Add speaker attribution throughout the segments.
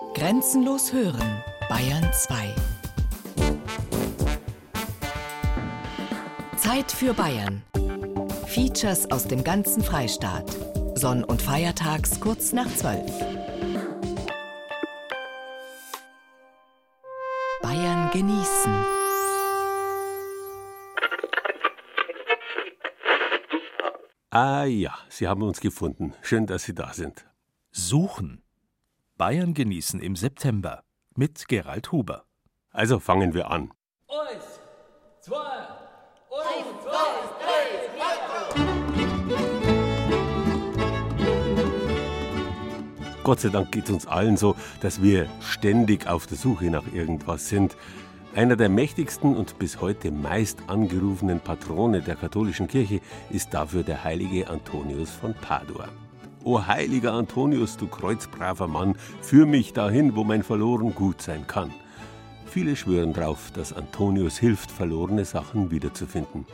Speaker 1: Grenzenlos hören, Bayern 2. Zeit für Bayern. Features aus dem ganzen Freistaat. Sonn- und Feiertags kurz nach 12. Bayern genießen.
Speaker 2: Ah ja, Sie haben uns gefunden. Schön, dass Sie da sind.
Speaker 3: Suchen. Bayern genießen im September mit Gerald Huber.
Speaker 2: Also fangen wir an.
Speaker 4: Eins, zwei, eins, zwei, drei,
Speaker 2: Gott sei Dank geht es uns allen so, dass wir ständig auf der Suche nach irgendwas sind. Einer der mächtigsten und bis heute meist angerufenen Patrone der katholischen Kirche ist dafür der heilige Antonius von Padua. O heiliger Antonius, du kreuzbraver Mann, führ mich dahin, wo mein verloren Gut sein kann. Viele schwören darauf, dass Antonius hilft, verlorene Sachen wiederzufinden.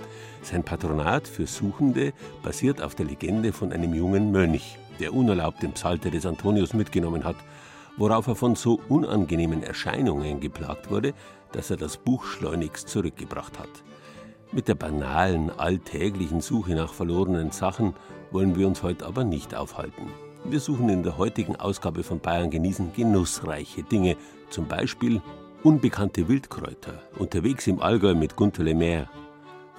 Speaker 2: Sein Patronat für Suchende basiert auf der Legende von einem jungen Mönch, der unerlaubt den Psalter des Antonius mitgenommen hat, worauf er von so unangenehmen Erscheinungen geplagt wurde, dass er das Buch schleunigst zurückgebracht hat. Mit der banalen, alltäglichen Suche nach verlorenen Sachen wollen wir uns heute aber nicht aufhalten. Wir suchen in der heutigen Ausgabe von Bayern genießen genussreiche Dinge, zum Beispiel unbekannte Wildkräuter, unterwegs im Allgäu mit Gunter Lemaire,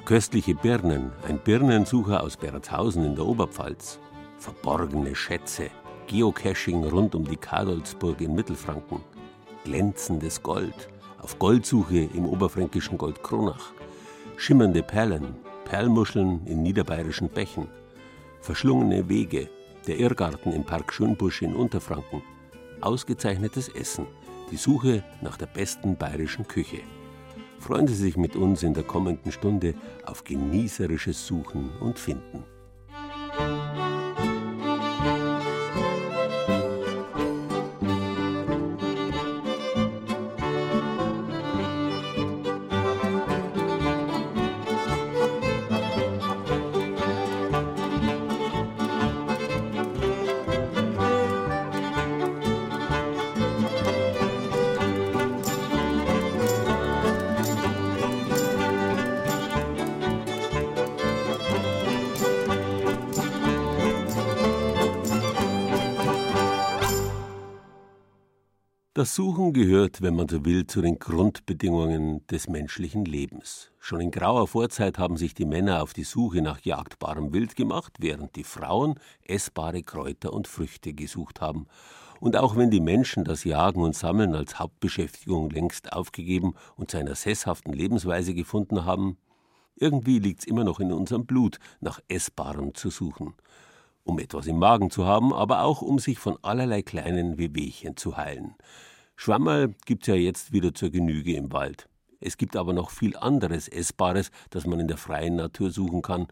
Speaker 2: köstliche Birnen, ein Birnensucher aus Beratshausen in der Oberpfalz, verborgene Schätze, Geocaching rund um die Kadolsburg in Mittelfranken, glänzendes Gold, auf Goldsuche im oberfränkischen Goldkronach, schimmernde Perlen, Perlmuscheln in niederbayerischen Bächen, verschlungene Wege, der Irrgarten im Park Schönbusch in Unterfranken, ausgezeichnetes Essen, die Suche nach der besten bayerischen Küche. Freuen Sie sich mit uns in der kommenden Stunde auf genießerisches Suchen und Finden. Das Suchen gehört, wenn man so will, zu den Grundbedingungen des menschlichen Lebens. Schon in grauer Vorzeit haben sich die Männer auf die Suche nach jagdbarem Wild gemacht, während die Frauen essbare Kräuter und Früchte gesucht haben. Und auch wenn die Menschen das Jagen und Sammeln als Hauptbeschäftigung längst aufgegeben und zu einer sesshaften Lebensweise gefunden haben, irgendwie liegt's immer noch in unserem Blut, nach Essbarem zu suchen. Um etwas im Magen zu haben, aber auch um sich von allerlei kleinen Wehwehchen zu heilen. Schwammerl gibt's ja jetzt wieder zur Genüge im Wald. Es gibt aber noch viel anderes Essbares, das man in der freien Natur suchen kann.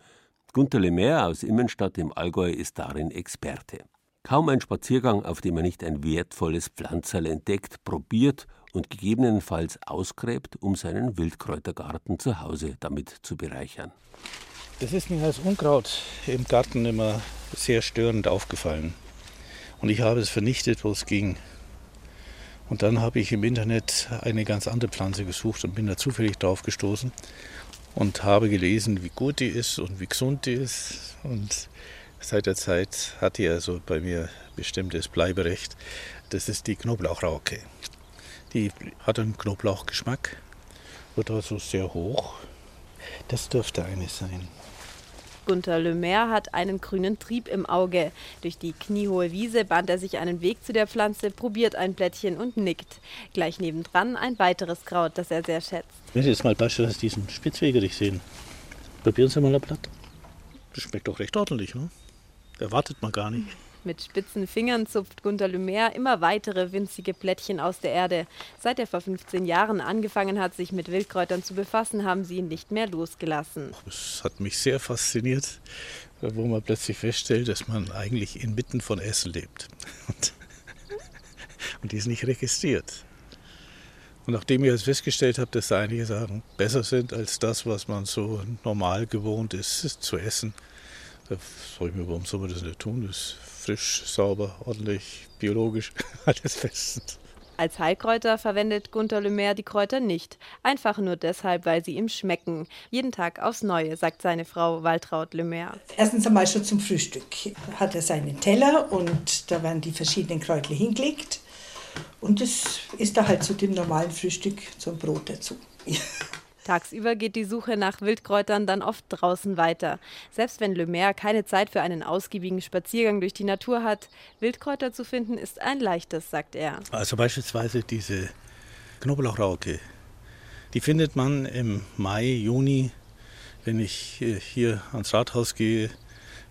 Speaker 2: Gunter Lemaire aus Immenstadt im Allgäu ist darin Experte. Kaum ein Spaziergang, auf dem er nicht ein wertvolles Pflanzerl entdeckt, probiert und gegebenenfalls ausgräbt, um seinen Wildkräutergarten zu Hause damit zu bereichern.
Speaker 5: Das ist mir als Unkraut im Garten immer sehr störend aufgefallen. Und ich habe es vernichtet, wo es ging. Und dann habe ich im Internet eine ganz andere Pflanze gesucht und bin da zufällig drauf gestoßen und habe gelesen, wie gut die ist und wie gesund die ist. Und seit der Zeit hat die also bei mir bestimmtes Bleiberecht. Das ist die Knoblauchrauke. Die hat einen Knoblauchgeschmack, wird also sehr hoch. Das dürfte eine sein.
Speaker 6: Gunther Lemaire hat einen grünen Trieb im Auge. Durch die kniehohe Wiese bahnt er sich einen Weg zu der Pflanze, probiert ein Blättchen und nickt. Gleich nebendran ein weiteres Kraut, das er sehr schätzt.
Speaker 5: Wenn Sie jetzt mal beispielsweise diesen Spitzwegerich sehen, probieren Sie mal ein Blatt. Das schmeckt doch recht ordentlich, ne? Erwartet man gar nicht.
Speaker 6: Mit spitzen Fingern zupft Gunther Lemaire immer weitere winzige Plättchen aus der Erde. Seit er vor 15 Jahren angefangen hat, sich mit Wildkräutern zu befassen, haben sie ihn nicht mehr losgelassen.
Speaker 5: Das hat mich sehr fasziniert, wo man plötzlich feststellt, dass man eigentlich inmitten von Essen lebt. Und, und die ist nicht registriert. Und nachdem ich jetzt festgestellt habe, dass da einige Sachen besser sind als das, was man so normal gewohnt ist zu essen, da frage ich mich, warum soll man das nicht tun? Das frisch, sauber, ordentlich, biologisch, alles bestens.
Speaker 6: Als Heilkräuter verwendet Gunther Lemaire die Kräuter nicht. Einfach nur deshalb, weil sie ihm schmecken. Jeden Tag aufs Neue, sagt seine Frau Waltraud Lemaire.
Speaker 7: Erstens einmal schon zum Frühstück. Hat er seinen Teller und da werden die verschiedenen Kräuter hingelegt. Und das ist da halt zu dem normalen Frühstück zum Brot dazu.
Speaker 6: Tagsüber geht die Suche nach Wildkräutern dann oft draußen weiter. Selbst wenn Le Maire keine Zeit für einen ausgiebigen Spaziergang durch die Natur hat, Wildkräuter zu finden ist ein leichtes, sagt er.
Speaker 5: Also beispielsweise diese Knoblauchrauke. Die findet man im Mai, Juni, wenn ich hier ans Rathaus gehe,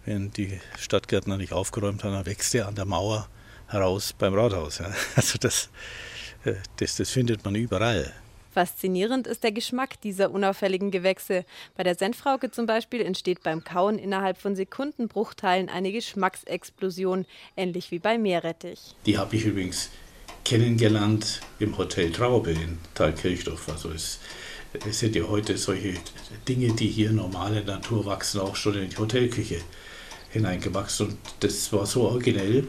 Speaker 5: wenn die Stadtgärtner nicht aufgeräumt haben, dann wächst der an der Mauer heraus beim Rathaus. Also das, äh, das, das findet man überall.
Speaker 6: Faszinierend ist der Geschmack dieser unauffälligen Gewächse. Bei der Senfrauke zum Beispiel entsteht beim Kauen innerhalb von Sekundenbruchteilen eine Geschmacksexplosion, ähnlich wie bei Meerrettich.
Speaker 5: Die habe ich übrigens kennengelernt im Hotel Traube in Thalkirchdorf. Also es, es sind ja heute solche Dinge, die hier normale Natur wachsen, auch schon in die Hotelküche hineingewachsen. Und das war so originell,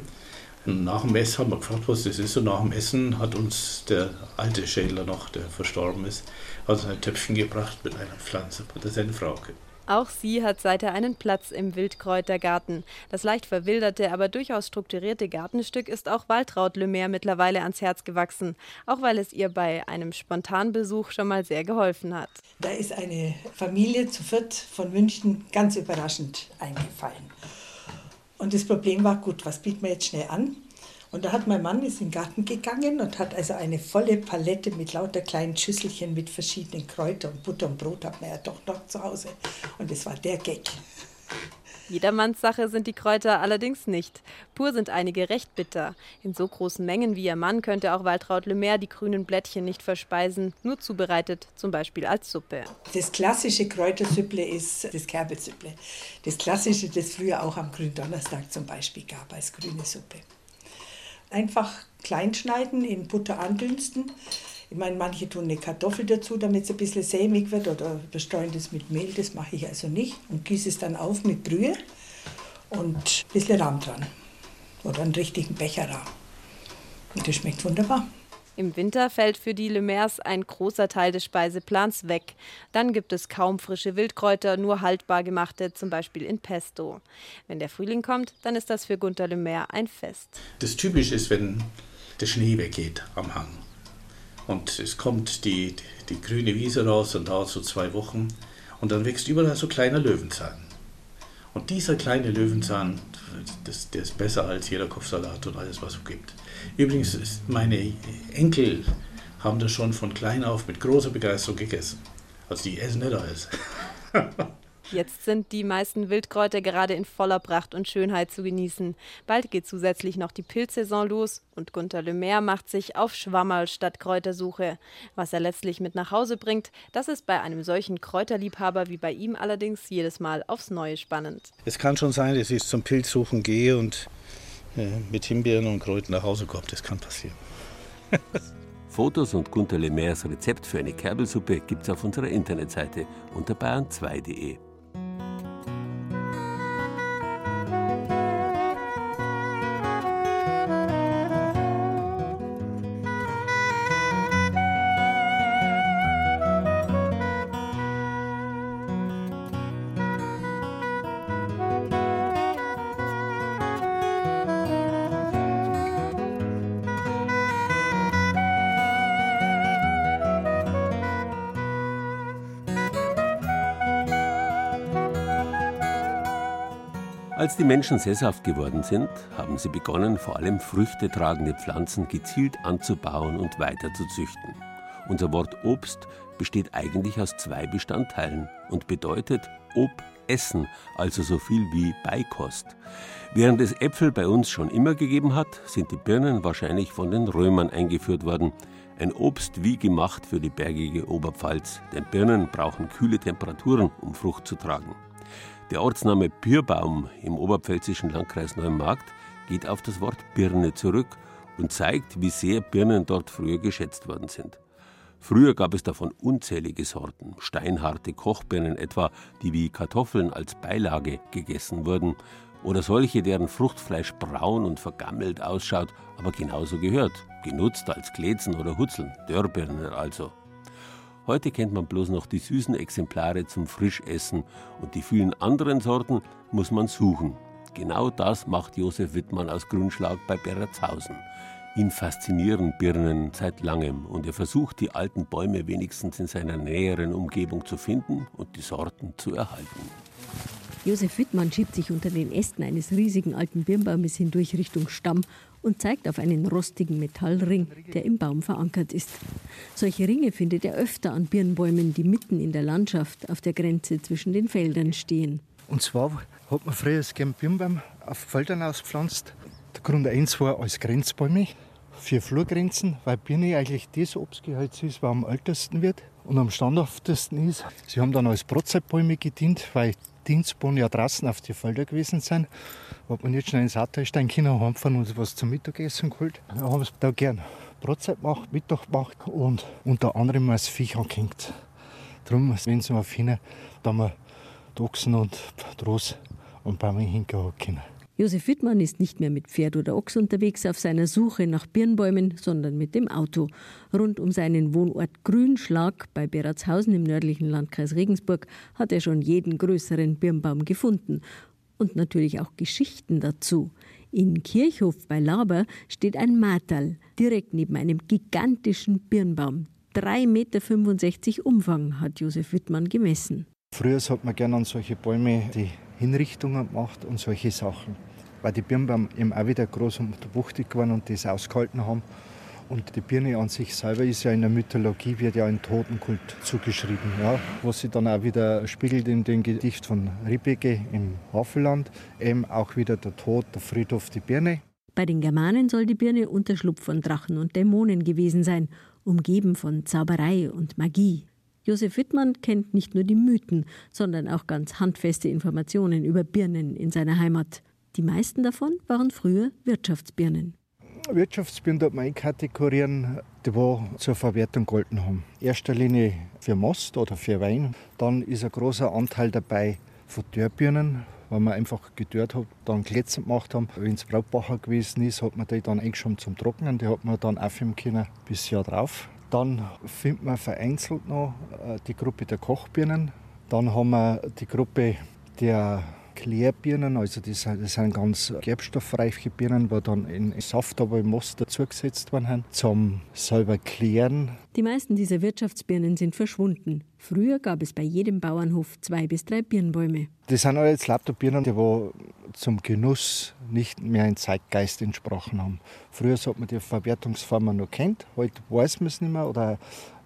Speaker 5: nach dem Essen haben wir gefragt, was das ist. Und nach dem Essen hat uns der alte Schädler noch, der verstorben ist, also ein Töpfchen gebracht mit einer Pflanze, der Senfrauke.
Speaker 6: Auch sie hat seither einen Platz im Wildkräutergarten. Das leicht verwilderte, aber durchaus strukturierte Gartenstück ist auch Waltraud Lemaire mittlerweile ans Herz gewachsen, auch weil es ihr bei einem Spontanbesuch schon mal sehr geholfen hat.
Speaker 7: Da ist eine Familie zu viert von München ganz überraschend eingefallen. Und das Problem war, gut, was bieten wir jetzt schnell an? Und da hat mein Mann ist in den Garten gegangen und hat also eine volle Palette mit lauter kleinen Schüsselchen mit verschiedenen Kräutern Butter und Brot hat man ja doch noch zu Hause. Und das war der Gag.
Speaker 6: Jedermanns Sache sind die Kräuter allerdings nicht. Pur sind einige recht bitter. In so großen Mengen wie ihr Mann könnte auch Waltraud Lemaire die grünen Blättchen nicht verspeisen, nur zubereitet, zum Beispiel als Suppe.
Speaker 7: Das klassische Kräutersüpple ist das Kerbelsüpple. Das klassische, das früher auch am Gründonnerstag zum Beispiel gab als grüne Suppe. Einfach klein schneiden, in Butter andünsten. Ich meine, manche tun eine Kartoffel dazu, damit es ein bisschen sämig wird oder bestreuen das mit Mehl. Das mache ich also nicht. Und gieße es dann auf mit Brühe und ein bisschen Rahm dran. Oder einen richtigen Becher Rahm. Und das schmeckt wunderbar.
Speaker 6: Im Winter fällt für die Lemaires ein großer Teil des Speiseplans weg. Dann gibt es kaum frische Wildkräuter, nur haltbar gemachte, zum Beispiel in Pesto. Wenn der Frühling kommt, dann ist das für Gunther Lemaire ein Fest.
Speaker 5: Das typisch ist, wenn der Schnee weggeht am Hang. Und es kommt die, die, grüne Wiese raus und dauert so zwei Wochen. Und dann wächst überall so kleiner Löwenzahn. Und dieser kleine Löwenzahn, das, der ist besser als jeder Kopfsalat und alles, was es gibt. Übrigens, meine Enkel haben das schon von klein auf mit großer Begeisterung gegessen. Also die essen nicht alles.
Speaker 6: Jetzt sind die meisten Wildkräuter gerade in voller Pracht und Schönheit zu genießen. Bald geht zusätzlich noch die Pilzsaison los und Gunther Lemaire macht sich auf Schwammerl statt Kräutersuche. Was er letztlich mit nach Hause bringt, das ist bei einem solchen Kräuterliebhaber wie bei ihm allerdings jedes Mal aufs Neue spannend.
Speaker 5: Es kann schon sein, dass ich zum Pilzsuchen gehe und äh, mit Himbeeren und Kräutern nach Hause komme. Das kann passieren.
Speaker 2: Fotos und Gunther Lemaires Rezept für eine Kerbelsuppe gibt's auf unserer Internetseite unter bayern2.de. Als die Menschen sesshaft geworden sind, haben sie begonnen, vor allem früchtetragende Pflanzen gezielt anzubauen und weiter zu züchten. Unser Wort Obst besteht eigentlich aus zwei Bestandteilen und bedeutet Ob essen, also so viel wie Beikost. Während es Äpfel bei uns schon immer gegeben hat, sind die Birnen wahrscheinlich von den Römern eingeführt worden. Ein Obst wie gemacht für die bergige Oberpfalz, denn Birnen brauchen kühle Temperaturen, um Frucht zu tragen. Der Ortsname Birbaum im oberpfälzischen Landkreis Neumarkt geht auf das Wort Birne zurück und zeigt, wie sehr Birnen dort früher geschätzt worden sind. Früher gab es davon unzählige Sorten, steinharte Kochbirnen etwa, die wie Kartoffeln als Beilage gegessen wurden. Oder solche, deren Fruchtfleisch braun und vergammelt ausschaut, aber genauso gehört, genutzt als Glätzen oder Hutzeln, Dörrbirnen also. Heute kennt man bloß noch die süßen Exemplare zum Frischessen und die vielen anderen Sorten muss man suchen. Genau das macht Josef Wittmann aus Grünschlag bei Berretzhausen. Ihn faszinieren Birnen seit langem und er versucht, die alten Bäume wenigstens in seiner näheren Umgebung zu finden und die Sorten zu erhalten.
Speaker 8: Josef Wittmann schiebt sich unter den Ästen eines riesigen alten Birnbaumes hindurch Richtung Stamm und zeigt auf einen rostigen Metallring, der im Baum verankert ist. Solche Ringe findet er öfter an Birnbäumen, die mitten in der Landschaft auf der Grenze zwischen den Feldern stehen.
Speaker 9: Und zwar hat man früher das Birnbaum auf Feldern ausgepflanzt. Der Grund 1 war als Grenzbäume für Flurgrenzen, weil Birne eigentlich das Obstgehölz ist, was am ältesten wird und am standhaftesten ist. Sie haben dann als Brotzeitbäume gedient, weil Dienstbohnen ja draußen auf die Felder gewesen sind. Hat man nicht schnell ins Sattelstein können heimfahren und was zum Mittagessen geholt. Wir haben es da gern Brotzeit gemacht, Mittag gemacht und unter anderem als Viech angehängt. Darum, wenn sie mal finden, da wir Ochsen und Trost und Bäume hingehauen können.
Speaker 8: Josef Wittmann ist nicht mehr mit Pferd oder Ochs unterwegs auf seiner Suche nach Birnbäumen, sondern mit dem Auto. Rund um seinen Wohnort Grünschlag bei Beratshausen im nördlichen Landkreis Regensburg hat er schon jeden größeren Birnbaum gefunden. Und natürlich auch Geschichten dazu. In Kirchhof bei Laber steht ein Martal, direkt neben einem gigantischen Birnbaum. 3,65 Meter Umfang hat Josef Wittmann gemessen.
Speaker 9: Früher hat man gerne an solche Bäume die Hinrichtungen gemacht und solche Sachen. Weil die Birnbaum eben auch wieder groß und wuchtig geworden und das ausgehalten haben. Und die Birne an sich selber ist ja in der Mythologie, wird ja ein Totenkult zugeschrieben. Ja, was sich dann auch wieder spiegelt in dem Gedicht von Ribecke im Havelland. Eben auch wieder der Tod, der Friedhof, die Birne.
Speaker 8: Bei den Germanen soll die Birne Unterschlupf von Drachen und Dämonen gewesen sein, umgeben von Zauberei und Magie. Josef Wittmann kennt nicht nur die Mythen, sondern auch ganz handfeste Informationen über Birnen in seiner Heimat. Die meisten davon waren früher Wirtschaftsbirnen.
Speaker 9: Wirtschaftsbirnen dort man einkategorieren, die wo zur Verwertung gehalten haben. Erster Linie für Most oder für Wein. Dann ist ein großer Anteil dabei von Dörrbirnen, weil man einfach gedörrt hat, dann Glätzen gemacht haben. Wenn es Brautbacher gewesen ist, hat man die dann eingeschoben zum Trocknen. Die hat man dann aufheben können bis Jahr drauf. Dann findet man vereinzelt noch äh, die Gruppe der Kochbirnen. Dann haben wir die Gruppe der Klärbirnen, also das sind, das sind ganz gerbstoffreiche Birnen, die dann in Saft, aber im Most dazugesetzt werden, zum selber klären.
Speaker 8: Die meisten dieser Wirtschaftsbirnen sind verschwunden. Früher gab es bei jedem Bauernhof zwei bis drei Birnbäume.
Speaker 9: Das sind aber jetzt lauter Birnen, die zum Genuss nicht mehr in Zeitgeist entsprochen haben. Früher hat man die Verwertungsformen noch kennt, heute weiß man es nicht mehr oder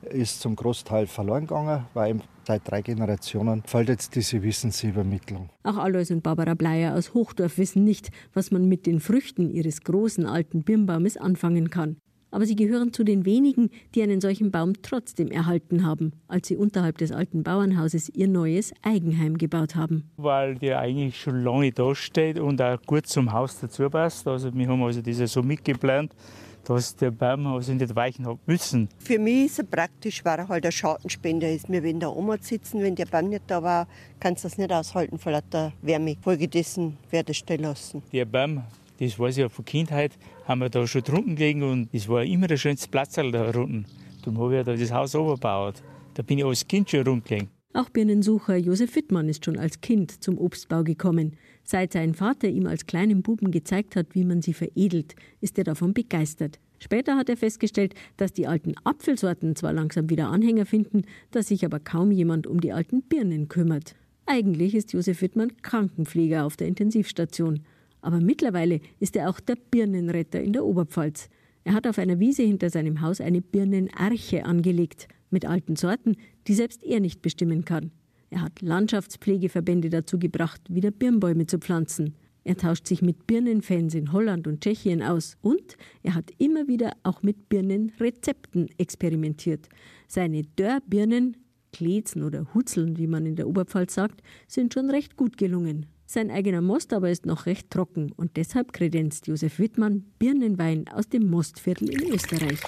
Speaker 9: ist zum Großteil verloren gegangen, weil seit drei Generationen fällt jetzt diese Wissensübermittlung.
Speaker 8: Auch Alois und Barbara Bleier aus Hochdorf wissen nicht, was man mit den Früchten ihres großen alten Birnbaumes anfangen kann. Aber sie gehören zu den wenigen, die einen solchen Baum trotzdem erhalten haben, als sie unterhalb des alten Bauernhauses ihr neues Eigenheim gebaut haben.
Speaker 10: Weil der eigentlich schon lange da steht und auch gut zum Haus dazu passt. Also wir haben also diese so mitgeplant, dass der Baum also nicht weichen hat müssen.
Speaker 11: Für mich ist es praktisch, weil er halt ein Schattenspender ist. Wir wenn da Oma sitzen, wenn der Baum nicht da war, kannst du das nicht aushalten vor lauter Wärme. Folgedessen werde ich stehen lassen.
Speaker 10: Der Baum, das weiß ich ja von Kindheit, haben wir da schon drunten gelegen und es war immer der schönste Platz da unten. Darum habe ich da das Haus obergebaut. Da bin ich als Kind schon rumgelegen.
Speaker 8: Auch Birnensucher Josef Wittmann ist schon als Kind zum Obstbau gekommen. Seit sein Vater ihm als kleinen Buben gezeigt hat, wie man sie veredelt, ist er davon begeistert. Später hat er festgestellt, dass die alten Apfelsorten zwar langsam wieder Anhänger finden, dass sich aber kaum jemand um die alten Birnen kümmert. Eigentlich ist Josef Wittmann Krankenpfleger auf der Intensivstation. Aber mittlerweile ist er auch der Birnenretter in der Oberpfalz. Er hat auf einer Wiese hinter seinem Haus eine Birnenarche angelegt, mit alten Sorten, die selbst er nicht bestimmen kann. Er hat Landschaftspflegeverbände dazu gebracht, wieder Birnbäume zu pflanzen. Er tauscht sich mit Birnenfans in Holland und Tschechien aus und er hat immer wieder auch mit Birnenrezepten experimentiert. Seine Dörrbirnen, Klezen oder Hutzeln, wie man in der Oberpfalz sagt, sind schon recht gut gelungen. Sein eigener Most aber ist noch recht trocken und deshalb kredenzt Josef Wittmann Birnenwein aus dem Mostviertel in Österreich.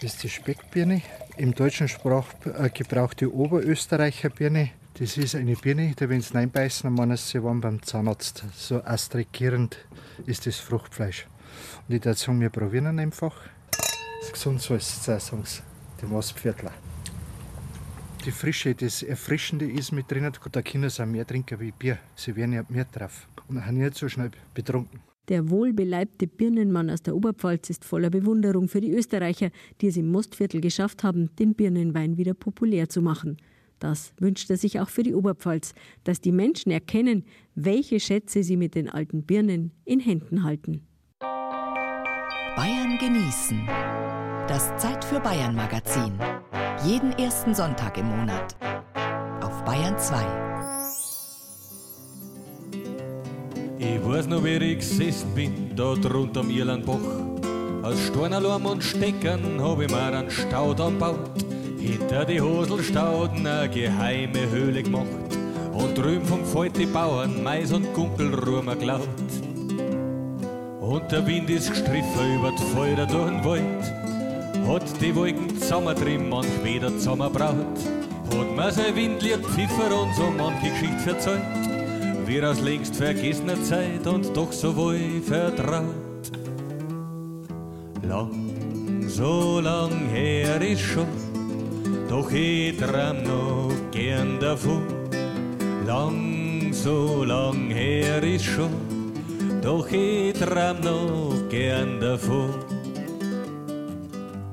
Speaker 9: Das ist die Speckbirne, im deutschen Sprachgebrauch die Oberösterreicher Birne. Das ist eine Birne, da wenn sie reinbeißen, dann meinen sie waren beim Zahnarzt. So astrikierend ist das Fruchtfleisch. Und ich würde sagen, wir probieren ihn einfach. Das ist gesund, so ist es, sagen sie, die Mostviertler. Die Frische, das Erfrischende ist mit drin. Da sie auch mehr trinken wie Bier. Sie werden ja mehr drauf und haben nicht so schnell betrunken.
Speaker 8: Der wohlbeleibte Birnenmann aus der Oberpfalz ist voller Bewunderung für die Österreicher, die es im Mostviertel geschafft haben, den Birnenwein wieder populär zu machen. Das wünscht er sich auch für die Oberpfalz, dass die Menschen erkennen, welche Schätze sie mit den alten Birnen in Händen halten.
Speaker 1: Bayern genießen. Das Zeit für Bayern Magazin. Jeden ersten Sonntag im Monat. Auf Bayern 2.
Speaker 12: Ich weiß noch, wie ich gesessen bin, da drunter am Irlandbach. Aus Steinerlorm und Steckern hab ich mir einen Staudamm gebaut. Hinter die Hoselstauden eine geheime Höhle gemacht. Und drüben vom Feld die Bauern Mais und Gunkelruhr geklaut. Und der Wind ist gestriffen über die Felder durch den Wald. Hat die Wolken zusammentrieben, manch wieder zusammenbraut. Hat mir sein Windlied pfiffer und so manche Geschichte verzeiht wir aus längst vergessener Zeit und doch so wohl vertraut. Lang, so lang her ist schon, doch ich tram noch gern davon. Lang, so lang her ist schon, doch ich tram noch gern davon.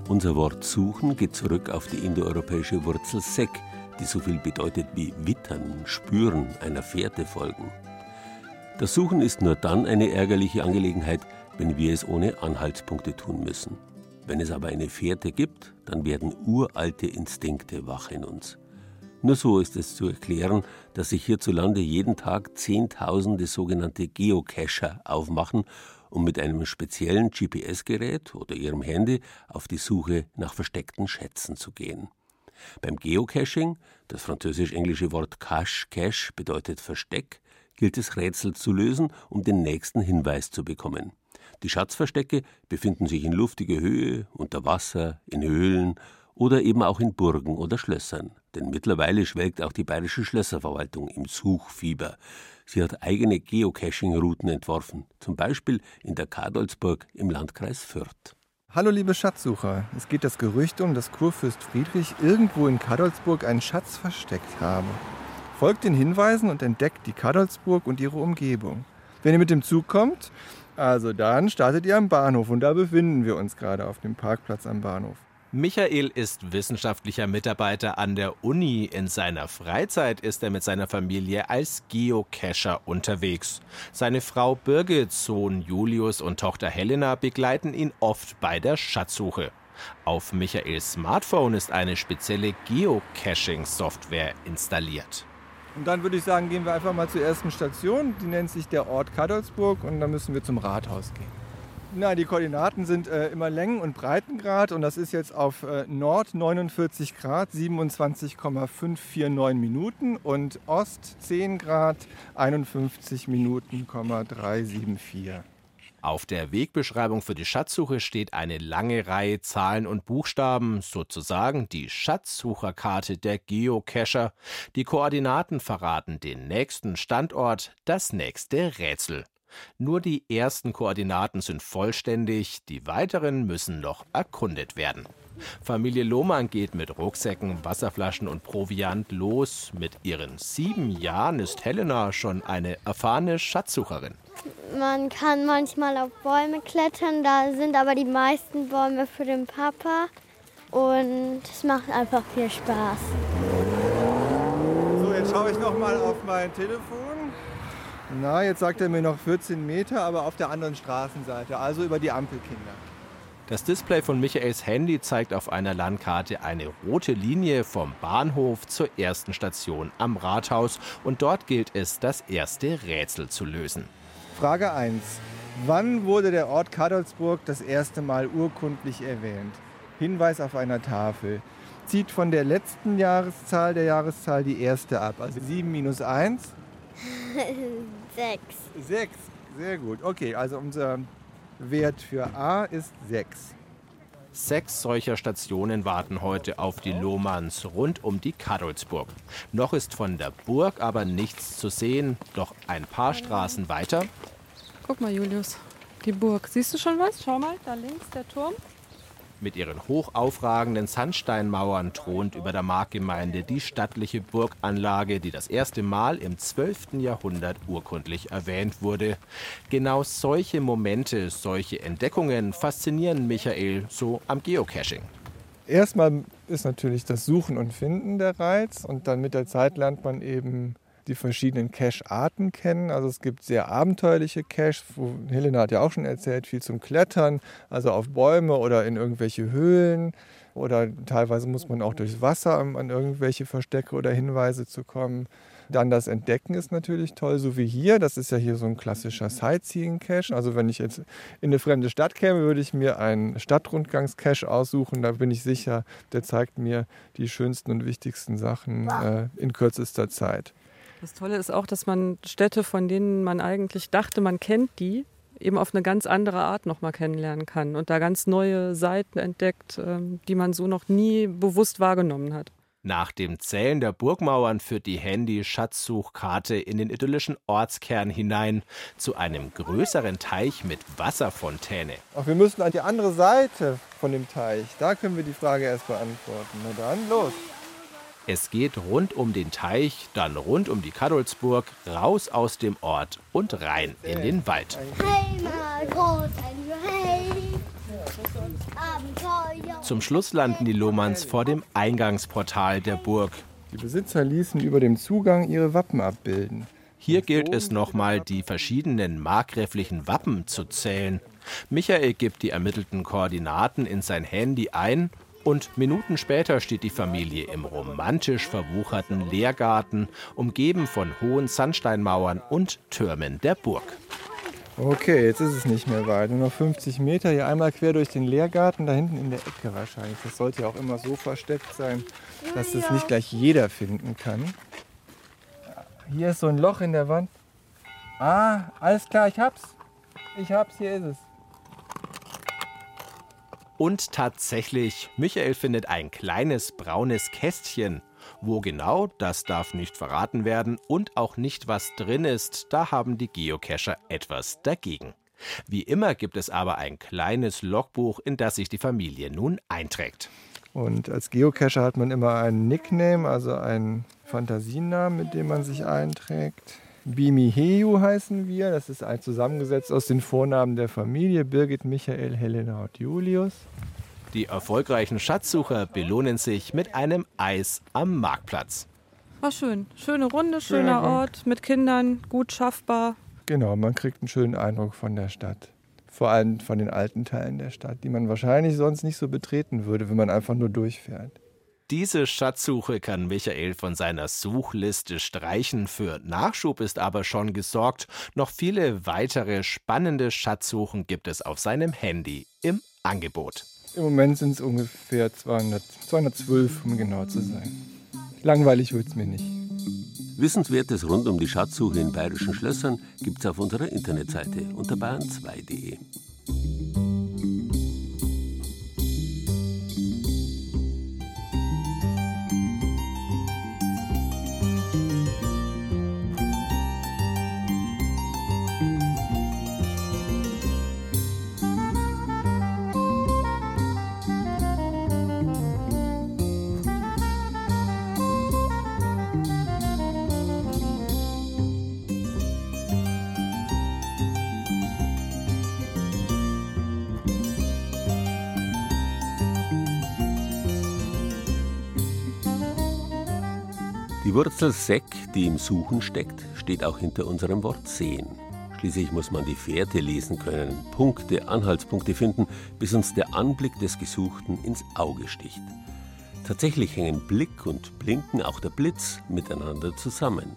Speaker 2: Unser Wort suchen geht zurück auf die indoeuropäische Wurzel sek, die so viel bedeutet wie wittern, spüren, einer Fährte folgen. Das Suchen ist nur dann eine ärgerliche Angelegenheit, wenn wir es ohne Anhaltspunkte tun müssen. Wenn es aber eine Fährte gibt, dann werden uralte Instinkte wach in uns. Nur so ist es zu erklären, dass sich hierzulande jeden Tag Zehntausende sogenannte Geocacher aufmachen, um mit einem speziellen GPS-Gerät oder ihrem Handy auf die Suche nach versteckten Schätzen zu gehen. Beim Geocaching, das französisch-englische Wort Cache, Cache bedeutet Versteck, gilt es Rätsel zu lösen, um den nächsten Hinweis zu bekommen. Die Schatzverstecke befinden sich in luftiger Höhe, unter Wasser, in Höhlen oder eben auch in Burgen oder Schlössern. Denn mittlerweile schwelgt auch die Bayerische Schlösserverwaltung im Suchfieber. Sie hat eigene Geocaching-Routen entworfen, zum Beispiel in der Kadolsburg im Landkreis Fürth.
Speaker 13: Hallo liebe Schatzsucher, es geht das Gerücht um, dass Kurfürst Friedrich irgendwo in Kadolsburg einen Schatz versteckt habe. Folgt den Hinweisen und entdeckt die Kadolsburg und ihre Umgebung. Wenn ihr mit dem Zug kommt, also dann startet ihr am Bahnhof und da befinden wir uns gerade auf dem Parkplatz am Bahnhof.
Speaker 14: Michael ist wissenschaftlicher Mitarbeiter an der Uni. In seiner Freizeit ist er mit seiner Familie als Geocacher unterwegs. Seine Frau Birgit, Sohn Julius und Tochter Helena begleiten ihn oft bei der Schatzsuche. Auf Michaels Smartphone ist eine spezielle Geocaching-Software installiert.
Speaker 13: Und dann würde ich sagen, gehen wir einfach mal zur ersten Station. Die nennt sich der Ort Kadolsburg und dann müssen wir zum Rathaus gehen. Na, die Koordinaten sind äh, immer Längen- und Breitengrad und das ist jetzt auf äh, Nord 49 Grad 27,549 Minuten und Ost 10 Grad 51 Minuten, 374.
Speaker 14: Auf der Wegbeschreibung für die Schatzsuche steht eine lange Reihe Zahlen und Buchstaben, sozusagen die Schatzsucherkarte der Geocacher. Die Koordinaten verraten den nächsten Standort, das nächste Rätsel. Nur die ersten Koordinaten sind vollständig, die weiteren müssen noch erkundet werden. Familie Lohmann geht mit Rucksäcken, Wasserflaschen und Proviant los. Mit ihren sieben Jahren ist Helena schon eine erfahrene Schatzsucherin.
Speaker 15: Man kann manchmal auf Bäume klettern, da sind aber die meisten Bäume für den Papa und es macht einfach viel Spaß.
Speaker 13: So, jetzt schaue ich noch mal auf mein Telefon. Na, jetzt sagt er mir noch 14 Meter, aber auf der anderen Straßenseite, also über die Ampelkinder.
Speaker 14: Das Display von Michaels Handy zeigt auf einer Landkarte eine rote Linie vom Bahnhof zur ersten Station am Rathaus und dort gilt es, das erste Rätsel zu lösen.
Speaker 13: Frage 1. Wann wurde der Ort Kadolsburg das erste Mal urkundlich erwähnt? Hinweis auf einer Tafel. Zieht von der letzten Jahreszahl der Jahreszahl die erste ab, also 7 minus 1
Speaker 15: Sechs.
Speaker 13: Sechs, sehr gut. Okay, also unser Wert für A ist 6.
Speaker 14: Sechs solcher Stationen warten heute auf die Lohmanns rund um die Kadolsburg. Noch ist von der Burg aber nichts zu sehen, doch ein paar Straßen weiter.
Speaker 16: Guck mal, Julius, die Burg. Siehst du schon was? Schau mal, da links der Turm.
Speaker 14: Mit ihren hochaufragenden Sandsteinmauern thront über der Markgemeinde die stattliche Burganlage, die das erste Mal im 12. Jahrhundert urkundlich erwähnt wurde. Genau solche Momente, solche Entdeckungen faszinieren Michael so am Geocaching.
Speaker 13: Erstmal ist natürlich das Suchen und Finden der Reiz und dann mit der Zeit lernt man eben die verschiedenen Cache-Arten kennen. Also es gibt sehr abenteuerliche Caches, wo Helena hat ja auch schon erzählt, viel zum Klettern, also auf Bäume oder in irgendwelche Höhlen. Oder teilweise muss man auch durchs Wasser, um an irgendwelche Verstecke oder Hinweise zu kommen. Dann das Entdecken ist natürlich toll, so wie hier. Das ist ja hier so ein klassischer Sightseeing-Cache. Also wenn ich jetzt in eine fremde Stadt käme, würde ich mir einen Stadtrundgangs-Cache aussuchen. Da bin ich sicher, der zeigt mir die schönsten und wichtigsten Sachen äh, in kürzester Zeit.
Speaker 16: Das Tolle ist auch, dass man Städte, von denen man eigentlich dachte, man kennt die, eben auf eine ganz andere Art nochmal kennenlernen kann und da ganz neue Seiten entdeckt, ähm, die man so noch nie bewusst wahrgenommen hat.
Speaker 14: Nach dem Zählen der Burgmauern führt die Handy-Schatzsuchkarte in den idyllischen Ortskern hinein zu einem größeren Teich mit Wasserfontäne.
Speaker 13: Ach, wir müssen an die andere Seite von dem Teich. Da können wir die Frage erst beantworten. Na dann, los.
Speaker 14: Es geht rund um den Teich, dann rund um die Kadolsburg, raus aus dem Ort und rein in den Wald. Zum Schluss landen die Lohmanns vor dem Eingangsportal der Burg.
Speaker 13: Die Besitzer ließen über dem Zugang ihre Wappen abbilden.
Speaker 14: Hier gilt es nochmal, die verschiedenen markgräflichen Wappen zu zählen. Michael gibt die ermittelten Koordinaten in sein Handy ein und Minuten später steht die Familie im romantisch verwucherten Lehrgarten, umgeben von hohen Sandsteinmauern und Türmen der Burg.
Speaker 13: Okay, jetzt ist es nicht mehr weit. Nur noch 50 Meter. Hier einmal quer durch den Lehrgarten, da hinten in der Ecke wahrscheinlich. Das sollte ja auch immer so versteckt sein, dass es nicht gleich jeder finden kann. Hier ist so ein Loch in der Wand. Ah, alles klar, ich hab's. Ich hab's, hier ist es.
Speaker 14: Und tatsächlich, Michael findet ein kleines braunes Kästchen. Wo genau, das darf nicht verraten werden und auch nicht, was drin ist, da haben die Geocacher etwas dagegen. Wie immer gibt es aber ein kleines Logbuch, in das sich die Familie nun einträgt.
Speaker 13: Und als Geocacher hat man immer einen Nickname, also einen Fantasienamen, mit dem man sich einträgt. Bimiheyu heißen wir. Das ist ein zusammengesetzt aus den Vornamen der Familie Birgit, Michael, Helena und Julius.
Speaker 14: Die erfolgreichen Schatzsucher belohnen sich mit einem Eis am Marktplatz.
Speaker 16: War schön. Schöne Runde, schöner
Speaker 13: Ja,
Speaker 16: Ort, mit Kindern, gut schaffbar.
Speaker 13: Genau, man kriegt einen schönen Eindruck von der Stadt. Vor allem von den alten Teilen der Stadt, die man wahrscheinlich sonst nicht so betreten würde, wenn man einfach nur durchfährt.
Speaker 14: Diese Schatzsuche kann Michael von seiner Suchliste streichen. Für Nachschub ist aber schon gesorgt. Noch viele weitere spannende Schatzsuchen gibt es auf seinem Handy im Angebot.
Speaker 13: Im Moment sind es ungefähr 200, 212, um genau zu sein. Langweilig wird es mir nicht.
Speaker 2: Wissenswertes rund um die Schatzsuche in bayerischen Schlössern gibt es auf unserer Internetseite unter bayern2.de. Wurzel Seck, die im Suchen steckt, steht auch hinter unserem Wort Sehen. Schließlich muss man die Fährte lesen können, Punkte, Anhaltspunkte finden, bis uns der Anblick des Gesuchten ins Auge sticht. Tatsächlich hängen Blick und Blinken, auch der Blitz, miteinander zusammen.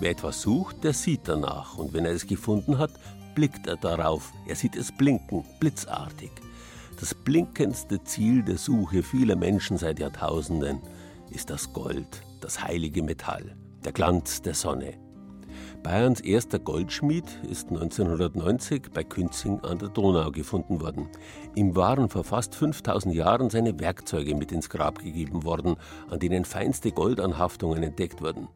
Speaker 2: Wer etwas sucht, der sieht danach, und wenn er es gefunden hat, blickt er darauf. Er sieht es blinken, blitzartig. Das blinkendste Ziel der Suche vieler Menschen seit Jahrtausenden ist das Gold, das heilige Metall, der Glanz der Sonne. Bayerns erster Goldschmied ist 1990 bei Künzing an der Donau gefunden worden. Ihm waren vor fast 5000 Jahren seine Werkzeuge mit ins Grab gegeben worden, an denen feinste Goldanhaftungen entdeckt wurden.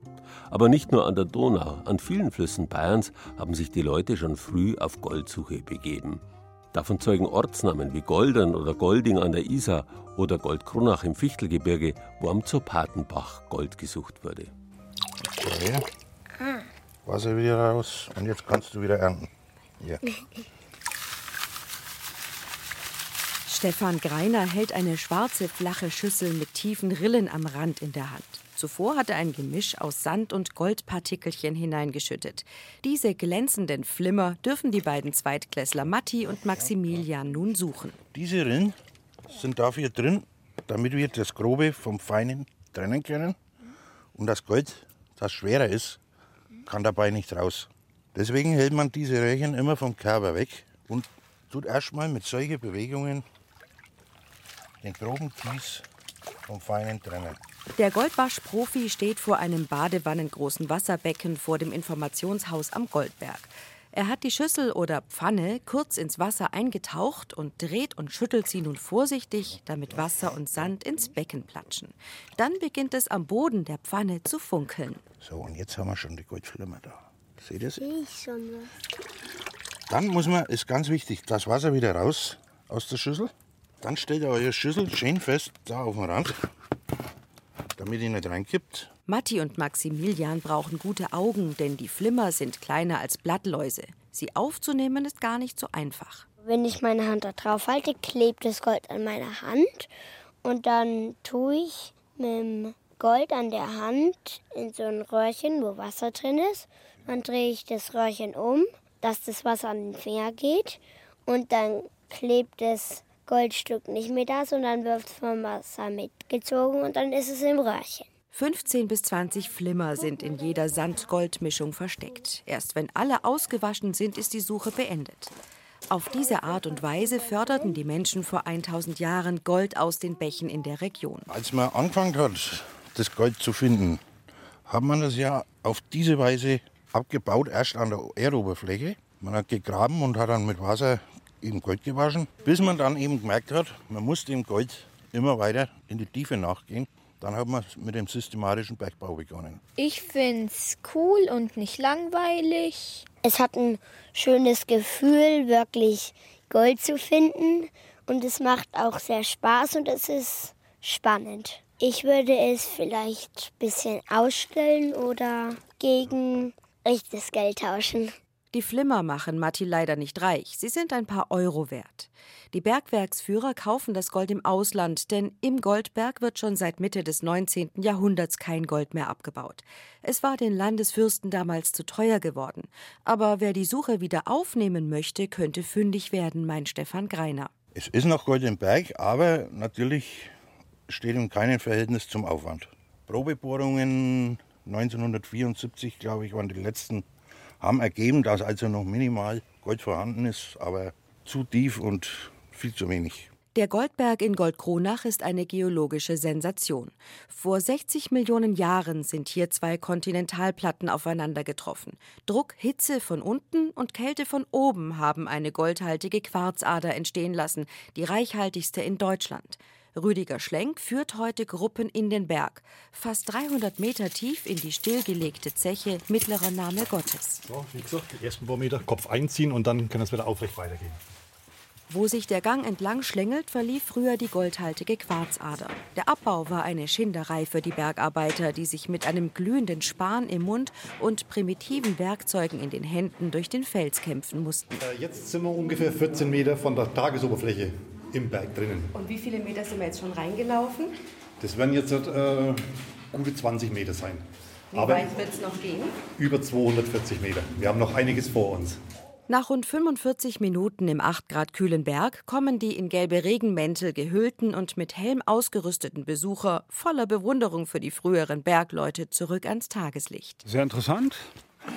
Speaker 2: Aber nicht nur an der Donau, an vielen Flüssen Bayerns haben sich die Leute schon früh auf Goldsuche begeben. Davon zeugen Ortsnamen wie Goldern oder Golding an der Isar oder Goldkronach im Fichtelgebirge, wo am Zopatenbach Gold gesucht wurde.
Speaker 17: Okay. Wasser wieder raus und jetzt kannst du wieder ernten. Ja.
Speaker 18: Stefan Greiner hält eine schwarze, flache Schüssel mit tiefen Rillen am Rand in der Hand. Zuvor hat er ein Gemisch aus Sand und Goldpartikelchen hineingeschüttet. Diese glänzenden Flimmer dürfen die beiden Zweitklässler Matti und Maximilian nun suchen.
Speaker 17: Diese Rillen sind dafür drin, damit wir das Grobe vom Feinen trennen können. Und das Gold, das schwerer ist, kann dabei nicht raus. Deswegen hält man diese Röhrchen immer vom Körper weg und tut erstmal mit solchen Bewegungen den groben Kies vom Feinen trennen.
Speaker 18: Der Goldwaschprofi steht vor einem badewannengroßen Wasserbecken vor dem Informationshaus am Goldberg. Er hat die Schüssel oder Pfanne kurz ins Wasser eingetaucht und dreht und schüttelt sie nun vorsichtig, damit Wasser und Sand ins Becken platschen. Dann beginnt es am Boden der Pfanne zu funkeln.
Speaker 17: So, und jetzt haben wir schon die Goldflimmer da. Seht ihr es?
Speaker 15: Sehe ich schon was.
Speaker 17: Dann muss man, ist ganz wichtig, das Wasser wieder raus aus der Schüssel. Dann stellt ihr eure Schüssel schön fest da auf den Rand, damit ihr nicht reinkippt.
Speaker 18: Matti und Maximilian brauchen gute Augen, denn die Flimmer sind kleiner als Blattläuse. Sie aufzunehmen ist gar nicht so einfach.
Speaker 15: Wenn ich meine Hand da drauf halte, klebt das Gold an meiner Hand. Und dann tue ich mit dem Gold an der Hand in so ein Röhrchen, wo Wasser drin ist. Dann drehe ich das Röhrchen um, dass das Wasser an den Finger geht. Und dann klebt das Goldstück nicht mehr da, sondern wird vom Wasser mitgezogen und dann ist es im Röhrchen.
Speaker 18: 15 bis 20 Flimmer sind in jeder Sand-Gold-Mischung versteckt. Erst wenn alle ausgewaschen sind, ist die Suche beendet. Auf diese Art und Weise förderten die Menschen vor 1000 Jahren Gold aus den Bächen in der Region.
Speaker 17: Als man angefangen hat, das Gold zu finden, hat man das ja auf diese Weise abgebaut, erst an der Erdoberfläche. Man hat gegraben und hat dann mit Wasser eben Gold gewaschen, bis man dann eben gemerkt hat, man muss dem Gold immer weiter in die Tiefe nachgehen. Dann hat man mit dem systematischen Bergbau begonnen.
Speaker 19: Ich find's cool und nicht langweilig.
Speaker 15: Es hat ein schönes Gefühl, wirklich Gold zu finden. Und es macht auch sehr Spaß und es ist spannend. Ich würde es vielleicht ein bisschen ausstellen oder gegen echtes Geld tauschen.
Speaker 18: Die Flimmer machen Matti leider nicht reich. Sie sind ein paar Euro wert. Die Bergwerksführer kaufen das Gold im Ausland, denn im Goldberg wird schon seit Mitte des 19. Jahrhunderts kein Gold mehr abgebaut. Es war den Landesfürsten damals zu teuer geworden. Aber wer die Suche wieder aufnehmen möchte, könnte fündig werden, meint Stefan Greiner.
Speaker 17: Es ist noch Gold im Berg, aber natürlich steht in keinem Verhältnis zum Aufwand. Probebohrungen 1974, glaube ich, waren die letzten, haben ergeben, dass also noch minimal Gold vorhanden ist, aber zu tief und viel zu wenig.
Speaker 18: Der Goldberg in Goldkronach ist eine geologische Sensation. Vor 60 Millionen Jahren sind hier zwei Kontinentalplatten aufeinander getroffen. Druck, Hitze von unten und Kälte von oben haben eine goldhaltige Quarzader entstehen lassen, die reichhaltigste in Deutschland. Rüdiger Schlenk führt heute Gruppen in den Berg, fast 300 Meter tief in die stillgelegte Zeche mittlerer Name Gottes.
Speaker 20: So, wie gesagt, die ersten paar Meter Kopf einziehen und dann kann es wieder aufrecht weitergehen.
Speaker 18: Wo sich der Gang entlang schlängelt, verlief früher die goldhaltige Quarzader. Der Abbau war eine Schinderei für die Bergarbeiter, die sich mit einem glühenden Span im Mund und primitiven Werkzeugen in den Händen durch den Fels kämpfen mussten.
Speaker 20: Äh, Jetzt sind wir ungefähr 14 Meter von der Tagesoberfläche im Berg drinnen.
Speaker 18: Und wie viele Meter sind wir jetzt schon reingelaufen?
Speaker 20: Das werden jetzt äh, gute 20 Meter sein.
Speaker 18: Wie
Speaker 20: Aber
Speaker 18: weit wird es noch gehen?
Speaker 20: über 240 Meter. Wir haben noch einiges vor uns.
Speaker 18: Nach rund 45 Minuten im 8 Grad kühlen Berg kommen die in gelbe Regenmäntel gehüllten und mit Helm ausgerüsteten Besucher voller Bewunderung für die früheren Bergleute zurück ans Tageslicht.
Speaker 21: Sehr interessant.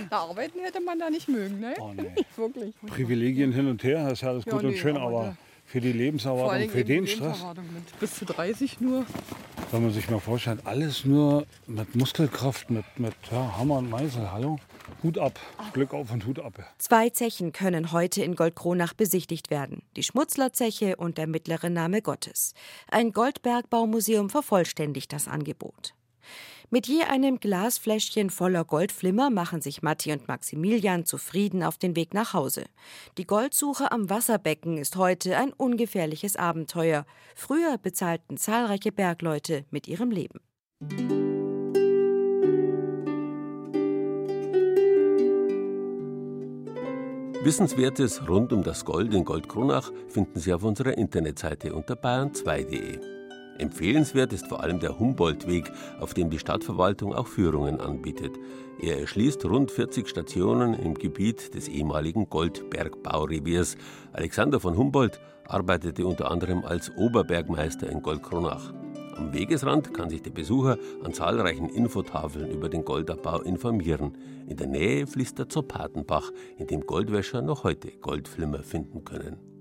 Speaker 16: Ja, arbeiten hätte man da nicht mögen, ne?
Speaker 21: Oh, nee.
Speaker 16: Wirklich.
Speaker 21: Privilegien hin und her, das ist alles
Speaker 16: Ja,
Speaker 21: gut
Speaker 16: nee,
Speaker 21: und schön,
Speaker 16: aber
Speaker 21: aber
Speaker 16: da-
Speaker 21: für die Lebenserwartung, für den Stress,
Speaker 16: mit bis zu 30 nur.
Speaker 21: wenn man sich mal vorstellt, alles nur mit Muskelkraft, mit, mit ja, Hammer und Meißel, hallo? Hut ab, Glück auf und Hut ab.
Speaker 18: Zwei Zechen können heute in Goldkronach besichtigt werden. Die Schmutzlerzeche und der mittlere Name Gottes. Ein Goldbergbaumuseum vervollständigt das Angebot. Mit je einem Glasfläschchen voller Goldflimmer machen sich Matti und Maximilian zufrieden auf den Weg nach Hause. Die Goldsuche am Wasserbecken ist heute ein ungefährliches Abenteuer. Früher bezahlten zahlreiche Bergleute mit ihrem Leben.
Speaker 2: Wissenswertes rund um das Gold in Goldkronach finden Sie auf unserer Internetseite unter bayern2.de. Empfehlenswert ist vor allem der Humboldtweg, auf dem die Stadtverwaltung auch Führungen anbietet. Er erschließt rund 40 Stationen im Gebiet des ehemaligen Goldbergbaureviers. Alexander von Humboldt arbeitete unter anderem als Oberbergmeister in Goldkronach. Am Wegesrand kann sich der Besucher an zahlreichen Infotafeln über den Goldabbau informieren. In der Nähe fließt der Zopatenbach, in dem Goldwäscher noch heute Goldflimmer finden können.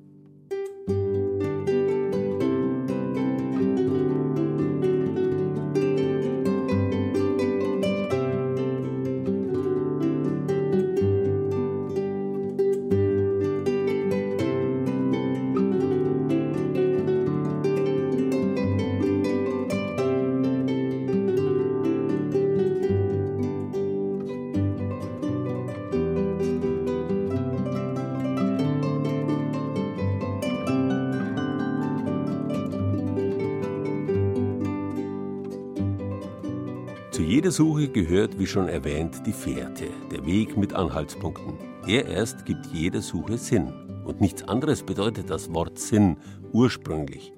Speaker 2: Gehört, wie schon erwähnt, die Fährte, der Weg mit Anhaltspunkten. Er erst gibt jeder Suche Sinn. Und nichts anderes bedeutet das Wort Sinn ursprünglich.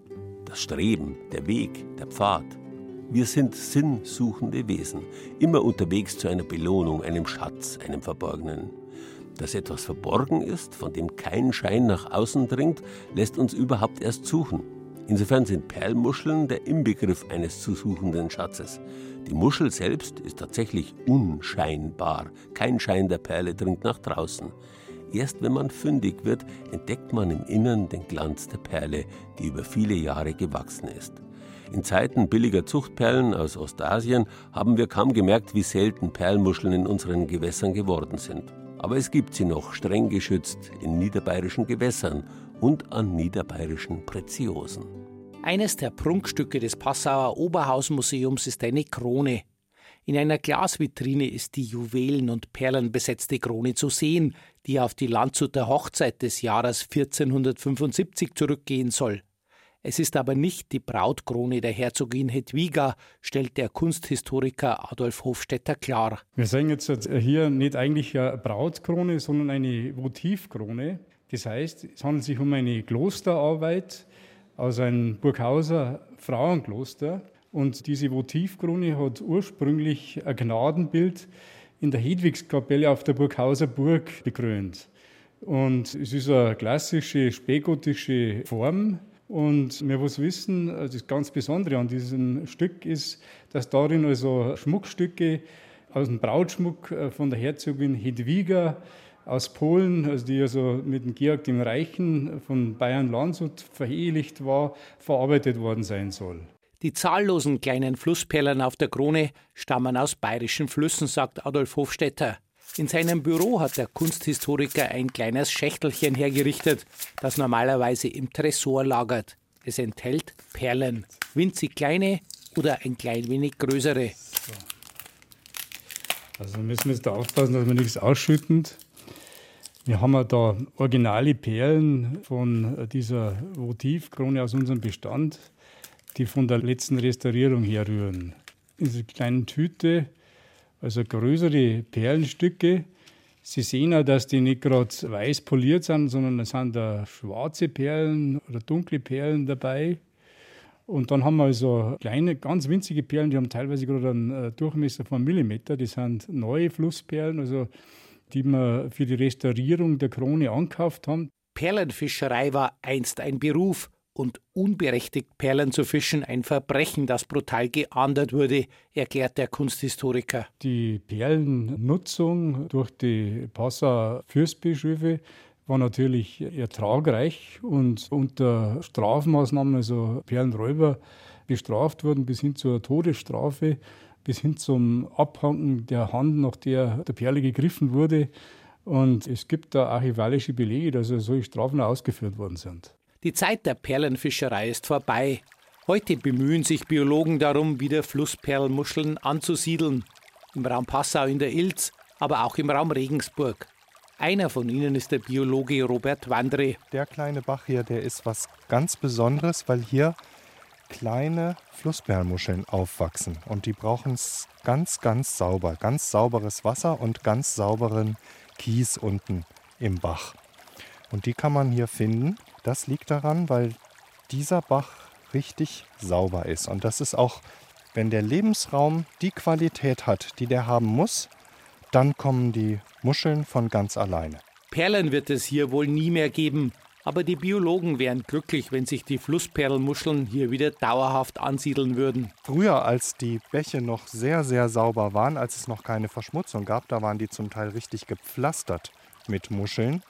Speaker 2: Das Streben, der Weg, der Pfad. Wir sind sinnsuchende Wesen, immer unterwegs zu einer Belohnung, einem Schatz, einem Verborgenen. Dass etwas verborgen ist, von dem kein Schein nach außen dringt, lässt uns überhaupt erst suchen. Insofern sind Perlmuscheln der Inbegriff eines zu suchenden Schatzes. Die Muschel selbst ist tatsächlich unscheinbar. Kein Schein der Perle dringt nach draußen. Erst wenn man fündig wird, entdeckt man im Innern den Glanz der Perle, die über viele Jahre gewachsen ist. In Zeiten billiger Zuchtperlen aus Ostasien haben wir kaum gemerkt, wie selten Perlmuscheln in unseren Gewässern geworden sind. Aber es gibt sie noch streng geschützt in niederbayerischen Gewässern und an niederbayerischen Preziosen.
Speaker 22: Eines der Prunkstücke des Passauer Oberhausmuseums ist eine Krone. In einer Glasvitrine ist die juwelen- und perlenbesetzte Krone zu sehen, die auf die Landshuter Hochzeit des Jahres 1475 zurückgehen soll. Es ist aber nicht die Brautkrone der Herzogin Hedwiga, stellt der Kunsthistoriker Adolf Hofstetter klar.
Speaker 21: Wir sehen jetzt hier nicht eigentlich eine Brautkrone, sondern eine Votivkrone. Das heißt, es handelt sich um eine Klosterarbeit aus einem Burghauser Frauenkloster. Und diese Votivkrone hat ursprünglich ein Gnadenbild in der Hedwigskapelle auf der Burghauser Burg bekrönt. Und es ist eine klassische spätgotische Form. Und wir was wissen, das ganz Besondere an diesem Stück ist, dass darin also Schmuckstücke aus dem Brautschmuck äh, von der Herzogin Hedwiga aus Polen, also die also mit dem Georg dem Reichen von Bayern-Landshut verehelicht war, verarbeitet worden sein soll.
Speaker 22: Die zahllosen kleinen Flussperlen auf der Krone stammen aus bayerischen Flüssen, sagt Adolf Hofstetter. In seinem Büro hat der Kunsthistoriker ein kleines Schächtelchen hergerichtet, das normalerweise im Tresor lagert. Es enthält Perlen, winzig kleine oder ein klein wenig größere.
Speaker 21: Also müssen wir jetzt da aufpassen, dass wir nichts ausschütten. Wir haben da originale Perlen von dieser Votivkrone aus unserem Bestand, die von der letzten Restaurierung herrühren. In dieser kleinen Tüte, also größere Perlenstücke. Sie sehen auch, dass die nicht gerade weiß poliert sind, sondern es sind da schwarze Perlen oder dunkle Perlen dabei. Und dann haben wir also kleine, ganz winzige Perlen, die haben teilweise gerade einen äh, Durchmesser von Millimeter. Das sind neue Flussperlen, also die wir für die Restaurierung der Krone ankauft haben.
Speaker 22: Perlenfischerei war einst ein Beruf und unberechtigt Perlen zu fischen ein Verbrechen, das brutal geahndet wurde, erklärt der Kunsthistoriker.
Speaker 21: Die Perlennutzung durch die Passauer Fürstbischöfe war natürlich ertragreich und unter Strafmaßnahmen, also Perlenräuber, bestraft wurden bis hin zur Todesstrafe bis hin zum Abhanken der Hand, nach der der Perle gegriffen wurde. Und es gibt da archivalische Belege, dass solche Strafen ausgeführt worden sind.
Speaker 22: Die Zeit der Perlenfischerei ist vorbei. Heute bemühen sich Biologen darum, wieder Flussperlmuscheln anzusiedeln. Im Raum Passau in der Ilz, aber auch im Raum Regensburg. Einer von ihnen ist der Biologe Robert Wandre.
Speaker 23: Der kleine Bach hier, der ist was ganz Besonderes, weil hier kleine Flussperlmuscheln aufwachsen. Und die brauchen es ganz, ganz sauber. Ganz sauberes Wasser und ganz sauberen Kies unten im Bach. Und die kann man hier finden. Das liegt daran, weil dieser Bach richtig sauber ist. Und das ist auch, wenn der Lebensraum die Qualität hat, die der haben muss, dann kommen die Muscheln von ganz alleine.
Speaker 22: Perlen wird es hier wohl nie mehr geben, aber die Biologen wären glücklich, wenn sich die Flussperlmuscheln hier wieder dauerhaft ansiedeln würden.
Speaker 23: Früher, als die Bäche noch sehr, sehr sauber waren, als es noch keine Verschmutzung gab, da waren die zum Teil richtig gepflastert mit Muscheln.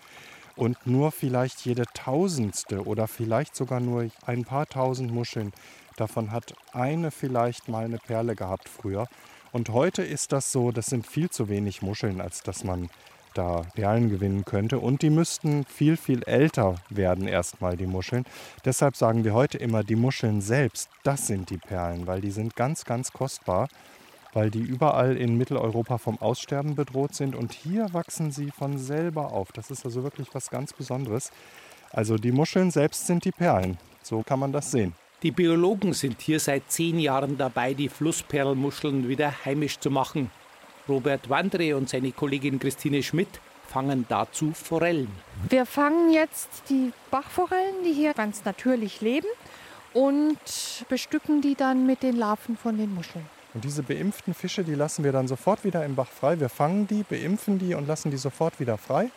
Speaker 23: Und nur vielleicht jede tausendste oder vielleicht sogar nur ein paar tausend Muscheln, davon hat eine vielleicht mal eine Perle gehabt früher. Und heute ist das so, das sind viel zu wenig Muscheln, als dass man da Perlen gewinnen könnte. Und die müssten viel, viel älter werden erstmal, die Muscheln. Deshalb sagen wir heute immer, die Muscheln selbst, das sind die Perlen, weil die sind ganz, ganz kostbar, weil die überall in Mitteleuropa vom Aussterben bedroht sind. Und hier wachsen sie von selber auf. Das ist also wirklich was ganz Besonderes. Also die Muscheln selbst sind die Perlen. So kann man das sehen.
Speaker 22: Die Biologen sind hier seit zehn Jahren dabei, die Flussperlmuscheln wieder heimisch zu machen. Robert Wandre und seine Kollegin Christine Schmidt fangen dazu Forellen.
Speaker 24: Wir fangen jetzt die Bachforellen, die hier ganz natürlich leben, und bestücken die dann mit den Larven von den Muscheln.
Speaker 23: Und diese beimpften Fische, die lassen wir dann sofort wieder im Bach frei. Wir fangen die, beimpfen die und lassen die sofort wieder frei.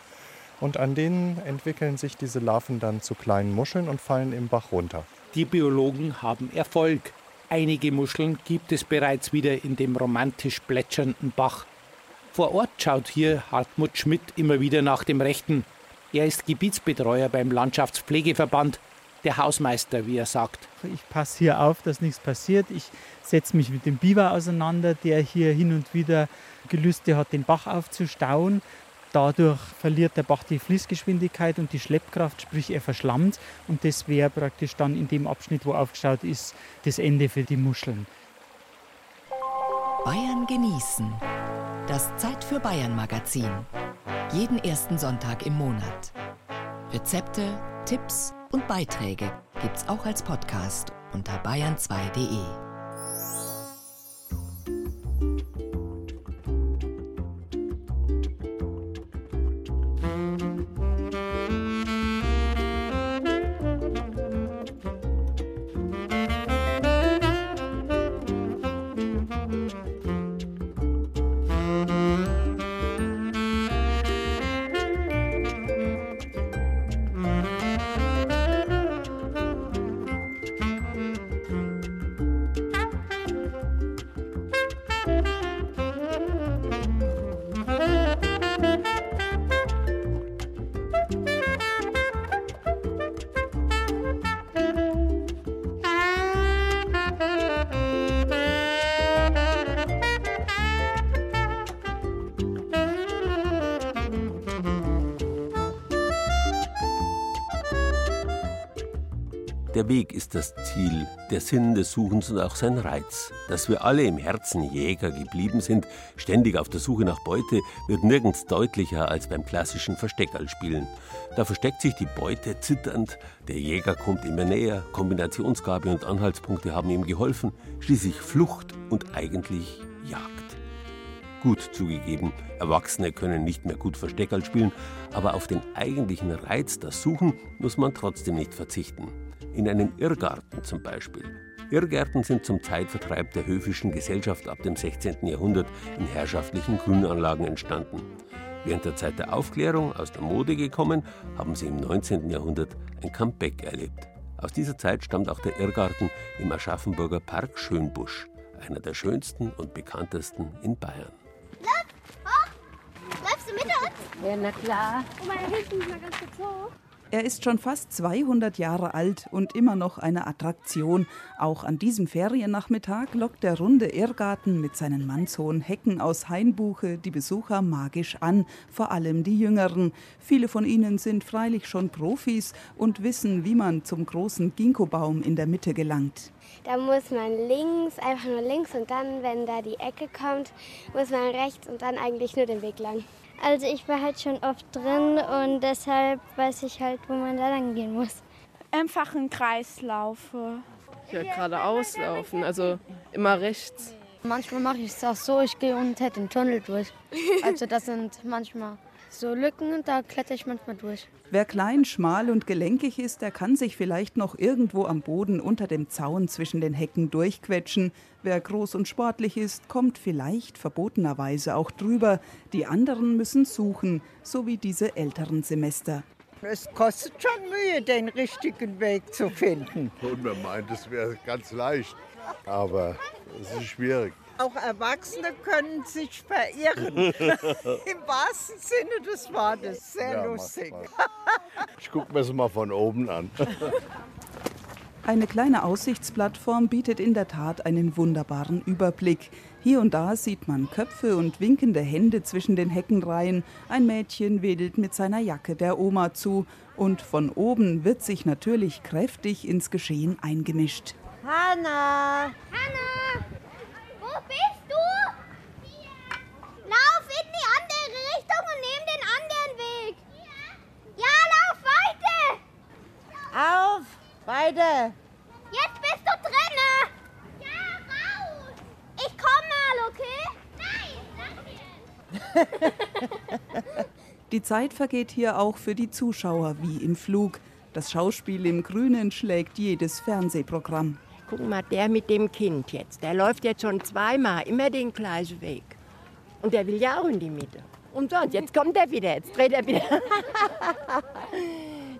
Speaker 23: Und an denen entwickeln sich diese Larven dann zu kleinen Muscheln und fallen im Bach runter.
Speaker 22: Die Biologen haben Erfolg. Einige Muscheln gibt es bereits wieder in dem romantisch plätschernden Bach. Vor Ort schaut hier Hartmut Schmidt immer wieder nach dem Rechten. Er ist Gebietsbetreuer beim Landschaftspflegeverband, der Hausmeister, wie er sagt.
Speaker 25: Ich passe hier auf, dass nichts passiert. Ich setze mich mit dem Biber auseinander, der hier hin und wieder Gelüste hat, den Bach aufzustauen. Dadurch verliert der Bach die Fließgeschwindigkeit und die Schleppkraft, sprich er verschlammt. Und das wäre praktisch dann in dem Abschnitt, wo aufgestaut ist, das Ende für die Muscheln.
Speaker 1: Bayern genießen. Das Zeit für Bayern Magazin. Jeden ersten Sonntag im Monat. Rezepte, Tipps und Beiträge gibt's auch als Podcast unter bayern2.de.
Speaker 2: Ziel, der Sinn des Suchens und auch sein Reiz. Dass wir alle im Herzen Jäger geblieben sind, ständig auf der Suche nach Beute, wird nirgends deutlicher als beim klassischen Versteckerlspielen. Da versteckt sich die Beute zitternd, der Jäger kommt immer näher, Kombinationsgabe und Anhaltspunkte haben ihm geholfen, schließlich Flucht und eigentlich Jagd. Gut zugegeben, Erwachsene können nicht mehr gut Versteckerl spielen, aber auf den eigentlichen Reiz, das Suchen, muss man trotzdem nicht verzichten in einem Irrgarten zum Beispiel. Irrgärten sind zum Zeitvertreib der höfischen Gesellschaft ab dem 16. Jahrhundert in herrschaftlichen Grünanlagen entstanden. Während der Zeit der Aufklärung aus der Mode gekommen, haben sie im 19. Jahrhundert ein Comeback erlebt. Aus dieser Zeit stammt auch der Irrgarten im Aschaffenburger Park Schönbusch, einer der schönsten und bekanntesten in Bayern.
Speaker 15: Bleibst du mit uns?
Speaker 26: Ja, na klar.
Speaker 15: Oh, meine Hilfe, ich mal ganz kurz hoch.
Speaker 27: Er ist schon fast 200 Jahre alt und immer noch eine Attraktion. Auch an diesem Feriennachmittag lockt der runde Irrgarten mit seinen mannshohen Hecken aus Hainbuche die Besucher magisch an, vor allem die Jüngeren. Viele von ihnen sind freilich schon Profis und wissen, wie man zum großen Ginkgobaum in der Mitte gelangt.
Speaker 15: Da muss man links, einfach nur links und dann, wenn da die Ecke kommt, muss man rechts und dann eigentlich nur den Weg lang. Also ich war halt schon oft drin und deshalb weiß ich halt, wo man da lang gehen muss.
Speaker 28: Einfach einen Kreis laufe.
Speaker 29: Ja, geradeaus laufen, also immer rechts.
Speaker 26: Manchmal mache ich es auch so, ich gehe unter den Tunnel durch. Also das sind manchmal so Lücken und da kletter ich manchmal durch.
Speaker 27: Wer klein, schmal und gelenkig ist, der kann sich vielleicht noch irgendwo am Boden unter dem Zaun zwischen den Hecken durchquetschen. Wer groß und sportlich ist, kommt vielleicht verbotenerweise auch drüber. Die anderen müssen suchen, so wie diese älteren Semester.
Speaker 30: Es kostet schon Mühe, den richtigen Weg zu finden.
Speaker 31: Und man meint, es wäre ganz leicht, aber es ist schwierig.
Speaker 30: Auch Erwachsene können sich verirren. Im wahrsten Sinne des Wortes. Sehr
Speaker 31: Ja,
Speaker 30: lustig.
Speaker 31: Ich gucke mir es mal von oben an.
Speaker 27: Eine kleine Aussichtsplattform bietet in der Tat einen wunderbaren Überblick. Hier und da sieht man Köpfe und winkende Hände zwischen den Heckenreihen. Ein Mädchen wedelt mit seiner Jacke der Oma zu. Und von oben wird sich natürlich kräftig ins Geschehen eingemischt.
Speaker 30: Hanna!
Speaker 15: Hanna! Wo bist du? Lauf in die andere Richtung und nimm den anderen Weg. Ja, lauf weiter!
Speaker 30: Auf! Beide!
Speaker 15: Jetzt bist du drinne! Ja, raus! Ich komm mal, okay? Nein,
Speaker 27: Die Zeit vergeht hier auch für die Zuschauer wie im Flug. Das Schauspiel im Grünen schlägt jedes Fernsehprogramm.
Speaker 32: Guck mal, der mit dem Kind jetzt, der läuft jetzt schon zweimal immer den gleichen Weg. Und der will ja auch in die Mitte. Und sonst, jetzt kommt er wieder, jetzt dreht er wieder.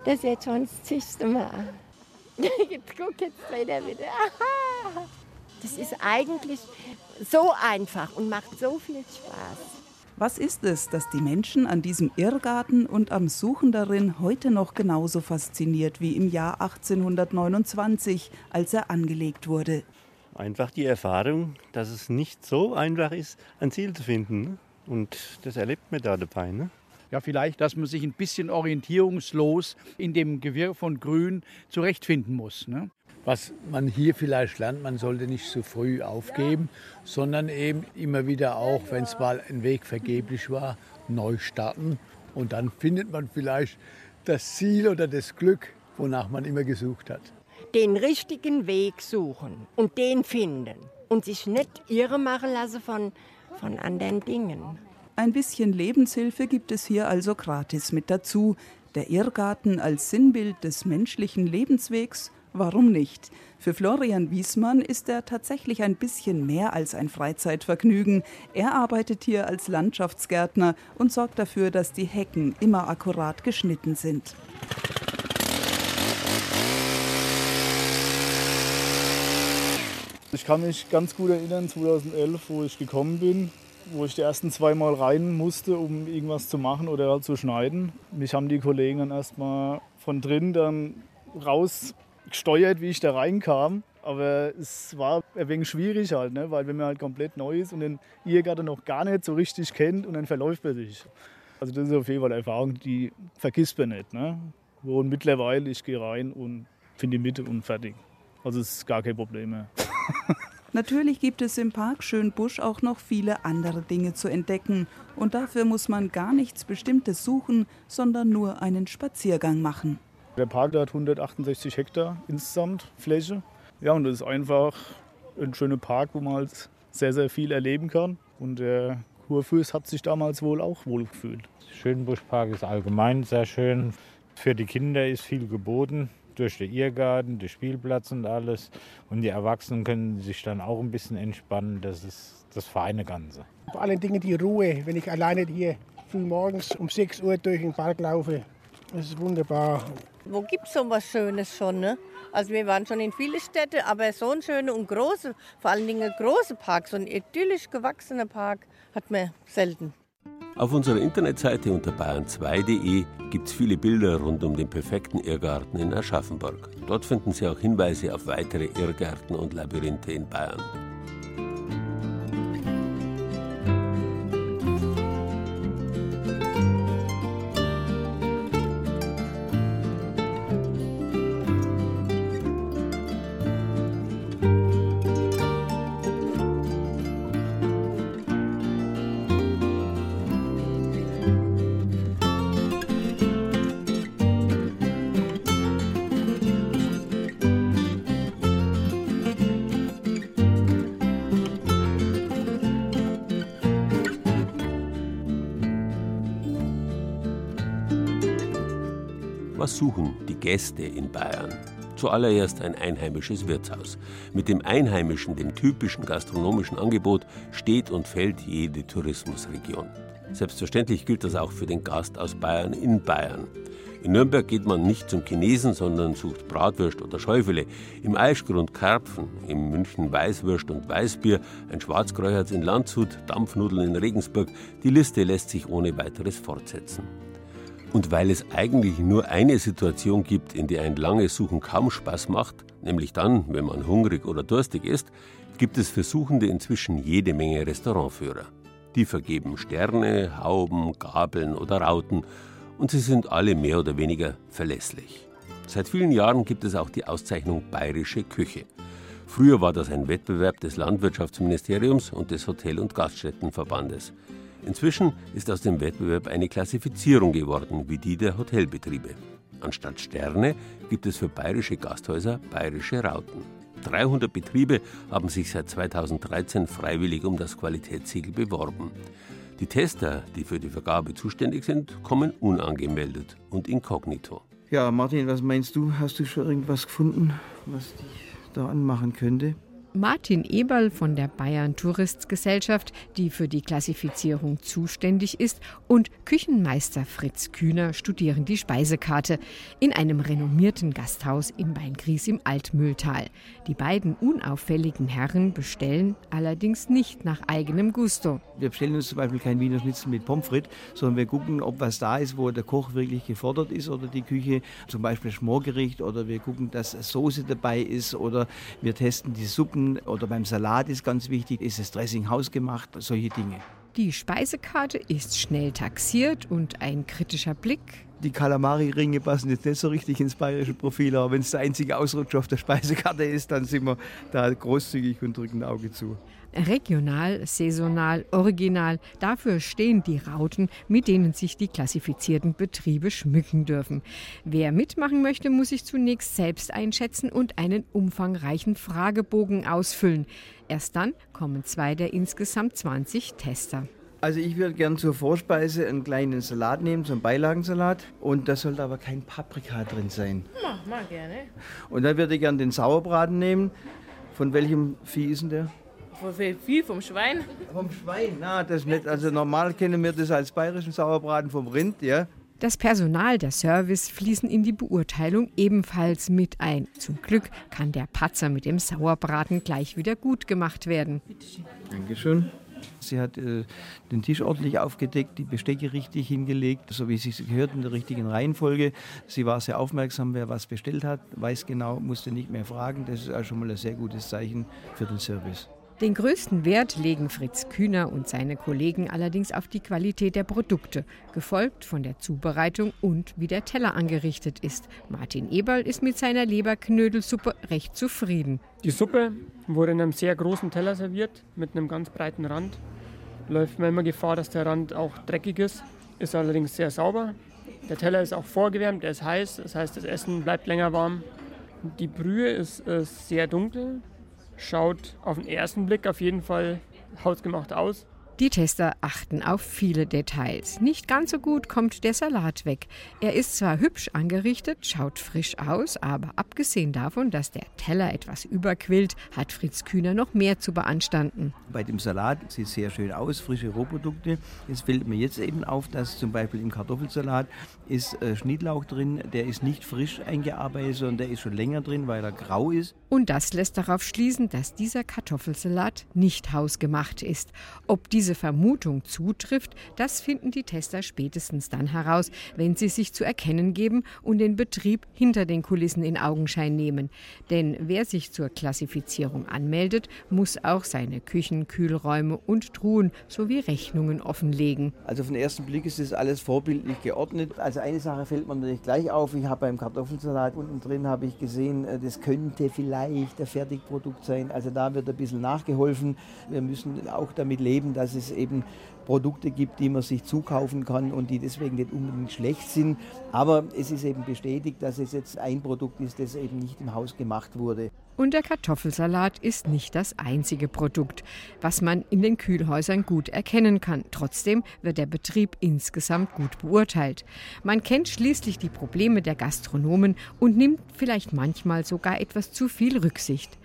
Speaker 32: Das ist jetzt schon das zigste Mal. Jetzt guck, jetzt dreht er wieder. Das ist eigentlich so einfach und macht so viel Spaß.
Speaker 27: Was ist es, das die Menschen an diesem Irrgarten und am Suchen darin heute noch genauso fasziniert wie im Jahr 1829, als er angelegt wurde?
Speaker 33: Einfach die Erfahrung, dass es nicht so einfach ist, ein Ziel zu finden. Und das erlebt man da dabei. Ne?
Speaker 34: Ja, vielleicht, dass man sich ein bisschen orientierungslos in dem Gewirr von Grün zurechtfinden muss. Ne?
Speaker 35: Was man hier vielleicht lernt, man sollte nicht zu früh aufgeben, sondern eben immer wieder auch, wenn es mal ein Weg vergeblich war, neu starten. Und dann findet man vielleicht das Ziel oder das Glück, wonach man immer gesucht hat.
Speaker 32: Den richtigen Weg suchen und den finden. Und sich nicht irre machen lassen von, von anderen Dingen.
Speaker 27: Ein bisschen Lebenshilfe gibt es hier also gratis mit dazu. Der Irrgarten als Sinnbild des menschlichen Lebenswegs? Warum nicht? Für Florian Wiesmann ist er tatsächlich ein bisschen mehr als ein Freizeitvergnügen. Er arbeitet hier als Landschaftsgärtner und sorgt dafür, dass die Hecken immer akkurat geschnitten sind.
Speaker 36: Ich kann mich ganz gut erinnern, 2011, wo ich gekommen bin, wo ich die ersten zwei Mal rein musste, um irgendwas zu machen oder halt zu schneiden. Mich haben die Kollegen dann erstmal von drin dann rausgesteuert, wie ich da reinkam. Aber es war ein wenig schwierig halt, ne? weil wenn man halt komplett neu ist und den Irrgarten noch gar nicht so richtig kennt und dann verläuft man sich. Also das ist auf jeden Fall eine Erfahrung, die vergisst man nicht. Ne? Und mittlerweile, ich gehe rein und finde die Mitte und fertig. Also es ist gar kein Problem mehr.
Speaker 27: Natürlich gibt es im Park Schönbusch auch noch viele andere Dinge zu entdecken. Und dafür muss man gar nichts Bestimmtes suchen, sondern nur einen Spaziergang machen.
Speaker 36: Der Park der hat 168 Hektar insgesamt Fläche. Ja, und das ist einfach ein schöner Park, wo man halt sehr, sehr viel erleben kann. Und der Kurfürst hat sich damals wohl auch wohl gefühlt.
Speaker 37: Schönbuschpark ist allgemein sehr schön. Für die Kinder ist viel geboten durch den Irrgarten, den Spielplatz und alles. Und die Erwachsenen können sich dann auch ein bisschen entspannen. Das ist das feine Ganze.
Speaker 38: Vor allen Dingen die Ruhe, wenn ich alleine hier früh morgens um 6 Uhr durch den Park laufe. Das ist wunderbar.
Speaker 39: Wo gibt es so was Schönes schon? Ne? Also wir waren schon in viele Städte, aber so ein schöner und große, vor allen Dingen große Park, so ein idyllisch gewachsener Park hat man selten.
Speaker 2: Auf unserer Internetseite unter bayern2.de gibt es viele Bilder rund um den perfekten Irrgarten in Aschaffenburg. Dort finden Sie auch Hinweise auf weitere Irrgärten und Labyrinthe in Bayern. Die Gäste in Bayern? Zuallererst ein einheimisches Wirtshaus. Mit dem einheimischen, dem typischen gastronomischen Angebot steht und fällt jede Tourismusregion. Selbstverständlich gilt das auch für den Gast aus Bayern in Bayern. In Nürnberg geht man nicht zum Chinesen, sondern sucht Bratwürst oder Schäufele. Im Eischgrund Karpfen, im München Weißwürst und Weißbier, ein Schwarzkreuz in Landshut, Dampfnudeln in Regensburg. Die Liste lässt sich ohne weiteres fortsetzen. Und weil es eigentlich nur eine Situation gibt, in der ein langes Suchen kaum Spaß macht, nämlich dann, wenn man hungrig oder durstig ist, gibt es für Suchende inzwischen jede Menge Restaurantführer. Die vergeben Sterne, Hauben, Gabeln oder Rauten und sie sind alle mehr oder weniger verlässlich. Seit vielen Jahren gibt es auch die Auszeichnung Bayerische Küche. Früher war das ein Wettbewerb des Landwirtschaftsministeriums und des Hotel- und Gaststättenverbandes. Inzwischen ist aus dem Wettbewerb eine Klassifizierung geworden, wie die der Hotelbetriebe. Anstatt Sterne gibt es für bayerische Gasthäuser bayerische Rauten. 300 Betriebe haben sich seit 2013 freiwillig um das Qualitätssiegel beworben. Die Tester, die für die Vergabe zuständig sind, kommen unangemeldet und inkognito.
Speaker 40: Ja, Martin, was meinst du? Hast du schon irgendwas gefunden, was dich da anmachen könnte?
Speaker 41: Martin Eberl von der Bayern Touristgesellschaft, die für die Klassifizierung zuständig ist, und Küchenmeister Fritz Kühner studieren die Speisekarte in einem renommierten Gasthaus in Weingries im Altmühltal. Die beiden unauffälligen Herren bestellen allerdings nicht nach eigenem Gusto.
Speaker 40: Wir bestellen uns zum Beispiel kein Wiener Schnitzel mit Pommes frites, sondern wir gucken, ob was da ist, wo der Koch wirklich gefordert ist oder die Küche, zum Beispiel Schmorgericht oder wir gucken, dass Soße dabei ist oder wir testen die Suppen oder beim Salat ist ganz wichtig, ist das Dressing hausgemacht, solche Dinge.
Speaker 41: Die Speisekarte ist schnell taxiert und ein kritischer Blick
Speaker 40: die Kalamari-Ringe passen jetzt nicht so richtig ins bayerische Profil, aber wenn es der einzige Ausrutscher auf der Speisekarte ist, dann sind wir da großzügig und drücken ein Auge zu.
Speaker 41: Regional, saisonal, original, dafür stehen die Rauten, mit denen sich die klassifizierten Betriebe schmücken dürfen. Wer mitmachen möchte, muss sich zunächst selbst einschätzen und einen umfangreichen Fragebogen ausfüllen. Erst dann kommen zwei der insgesamt 20 Tester.
Speaker 40: Also ich würde gern zur Vorspeise einen kleinen Salat nehmen, so einen Beilagensalat. Und da sollte aber kein Paprika drin sein.
Speaker 29: Mach mal gerne.
Speaker 40: Und dann würde ich gern den Sauerbraten nehmen. Von welchem Vieh ist denn der?
Speaker 29: Vieh? Vom Schwein?
Speaker 40: Vom Schwein, na, das nicht. Also normal kennen wir das als bayerischen Sauerbraten vom Rind, ja.
Speaker 41: Das Personal, der Service fließen in die Beurteilung ebenfalls mit ein. Zum Glück kann der Patzer mit dem Sauerbraten gleich wieder gut gemacht werden.
Speaker 40: Dankeschön. Sie hat äh, den Tisch ordentlich aufgedeckt, die Bestecke richtig hingelegt, so wie es sich gehört, in der richtigen Reihenfolge. Sie war sehr aufmerksam, wer was bestellt hat, weiß genau, musste nicht mehr fragen. Das ist auch schon mal ein sehr gutes Zeichen für den Service.
Speaker 41: Den größten Wert legen Fritz Kühner und seine Kollegen allerdings auf die Qualität der Produkte, gefolgt von der Zubereitung und wie der Teller angerichtet ist. Martin Eberl ist mit seiner Leberknödelsuppe recht zufrieden.
Speaker 42: Die Suppe wurde in einem sehr großen Teller serviert mit einem ganz breiten Rand. Läuft man immer Gefahr, dass der Rand auch dreckig ist, ist allerdings sehr sauber. Der Teller ist auch vorgewärmt, er ist heiß, das heißt, das Essen bleibt länger warm. Die Brühe ist, ist sehr dunkel, schaut auf den ersten Blick auf jeden Fall hausgemacht aus.
Speaker 41: Die Tester achten auf viele Details. Nicht ganz so gut kommt der Salat weg. Er ist zwar hübsch angerichtet, schaut frisch aus, aber abgesehen davon, dass der Teller etwas überquillt, hat Fritz Kühner noch mehr zu beanstanden.
Speaker 40: Bei dem Salat sieht es sehr schön aus, frische Rohprodukte. Es fällt mir jetzt eben auf, dass zum Beispiel im Kartoffelsalat ist äh, Schnittlauch drin, der ist nicht frisch eingearbeitet, sondern der ist schon länger drin, weil er grau ist.
Speaker 41: Und das lässt darauf schließen, dass dieser Kartoffelsalat nicht hausgemacht ist. Ob diese Vermutung zutrifft, das finden die Tester spätestens dann heraus, wenn sie sich zu erkennen geben und den Betrieb hinter den Kulissen in Augenschein nehmen. Denn wer sich zur Klassifizierung anmeldet, muss auch seine Küchen, Kühlräume und Truhen sowie Rechnungen offenlegen.
Speaker 40: Also auf den ersten Blick ist das alles vorbildlich geordnet. Also eine Sache fällt mir natürlich gleich auf. Ich habe beim Kartoffelsalat unten drin habe ich gesehen, äh, das könnte vielleicht ein Fertigprodukt sein. Also da wird ein bisschen nachgeholfen. Wir müssen auch damit leben, dass es eben Produkte gibt, die man sich zukaufen kann und die deswegen nicht unbedingt schlecht sind. Aber es ist eben bestätigt, dass es jetzt ein Produkt ist, das eben nicht im Haus gemacht wurde.
Speaker 41: Und der Kartoffelsalat ist nicht das einzige Produkt, was man in den Kühlhäusern gut erkennen kann. Trotzdem wird der Betrieb insgesamt gut beurteilt. Man kennt schließlich die Probleme der Gastronomen und nimmt vielleicht manchmal sogar etwas zu viel Rücksicht.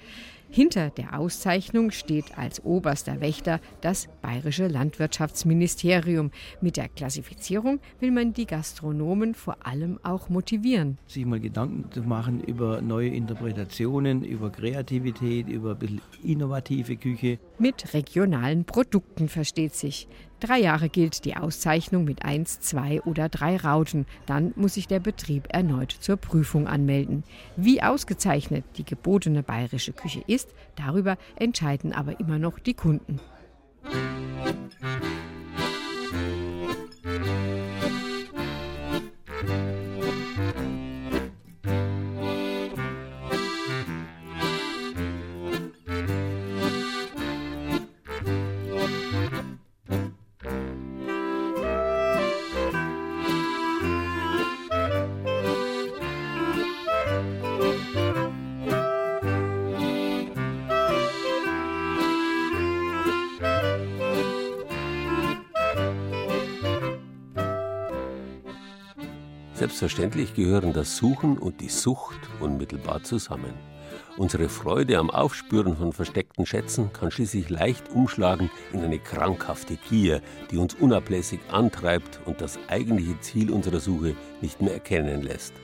Speaker 41: Hinter der Auszeichnung steht als oberster Wächter das Bayerische Landwirtschaftsministerium. Mit der Klassifizierung will man die Gastronomen vor allem auch motivieren.
Speaker 40: Sich mal Gedanken zu machen über neue Interpretationen, über Kreativität, über ein bisschen innovative Küche.
Speaker 41: Mit regionalen Produkten versteht sich. Drei Jahre gilt die Auszeichnung mit eins, zwei oder drei Rauten. Dann muss sich der Betrieb erneut zur Prüfung anmelden. Wie ausgezeichnet die gebotene bayerische Küche ist, darüber entscheiden aber immer noch die Kunden.
Speaker 2: Selbstverständlich gehören das Suchen und die Sucht unmittelbar zusammen. Unsere Freude am Aufspüren von versteckten Schätzen kann schließlich leicht umschlagen in eine krankhafte Gier, die uns unablässig antreibt und das eigentliche Ziel unserer Suche nicht mehr erkennen lässt.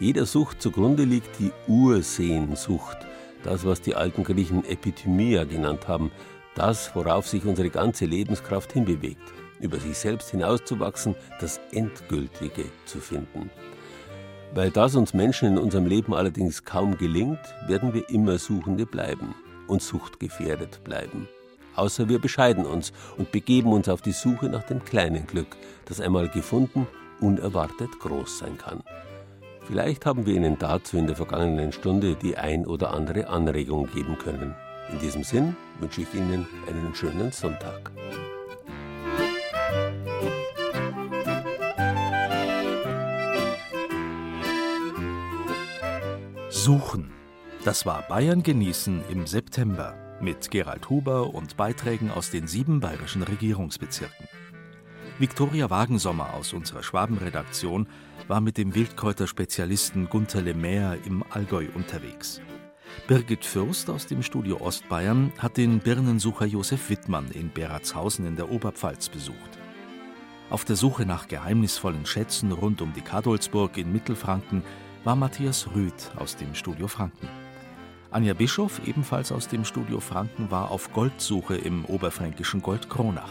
Speaker 2: Jeder Sucht zugrunde liegt die Ursehnsucht, das, was die alten Griechen Epithymia genannt haben, das, worauf sich unsere ganze Lebenskraft hinbewegt über sich selbst hinauszuwachsen, das Endgültige zu finden. Weil das uns Menschen in unserem Leben allerdings kaum gelingt, werden wir immer Suchende bleiben und suchtgefährdet bleiben. Außer wir bescheiden uns und begeben uns auf die Suche nach dem kleinen Glück, das einmal gefunden unerwartet groß sein kann. Vielleicht haben wir Ihnen dazu in der vergangenen Stunde die ein oder andere Anregung geben können. In diesem Sinn wünsche ich Ihnen einen schönen Sonntag.
Speaker 43: Suchen. Das war Bayern genießen im September mit Gerald Huber und Beiträgen aus den sieben bayerischen Regierungsbezirken. Viktoria Wagensommer aus unserer Schwabenredaktion war mit dem Wildkräuterspezialisten Gunther Lemaire im Allgäu unterwegs. Birgit Fürst aus dem Studio Ostbayern hat den Birnensucher Josef Wittmann in Beratshausen in der Oberpfalz besucht. Auf der Suche nach geheimnisvollen Schätzen rund um die Kadolsburg in Mittelfranken war Matthias Rüth aus dem Studio Franken. Anja Bischof, ebenfalls aus dem Studio Franken, war auf Goldsuche im oberfränkischen Goldkronach.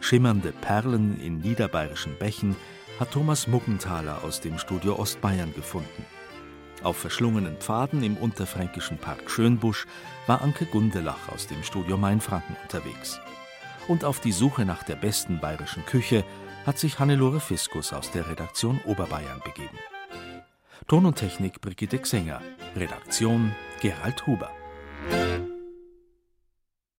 Speaker 43: Schimmernde Perlen in niederbayerischen Bächen hat Thomas Muggenthaler aus dem Studio Ostbayern gefunden. Auf verschlungenen Pfaden im unterfränkischen Park Schönbusch war Anke Gundelach aus dem Studio Mainfranken unterwegs. Und auf die Suche nach der besten bayerischen Küche hat sich Hannelore Fiskus aus der Redaktion Oberbayern begeben. Ton und Technik Brigitte Xenger. Redaktion Gerald Huber.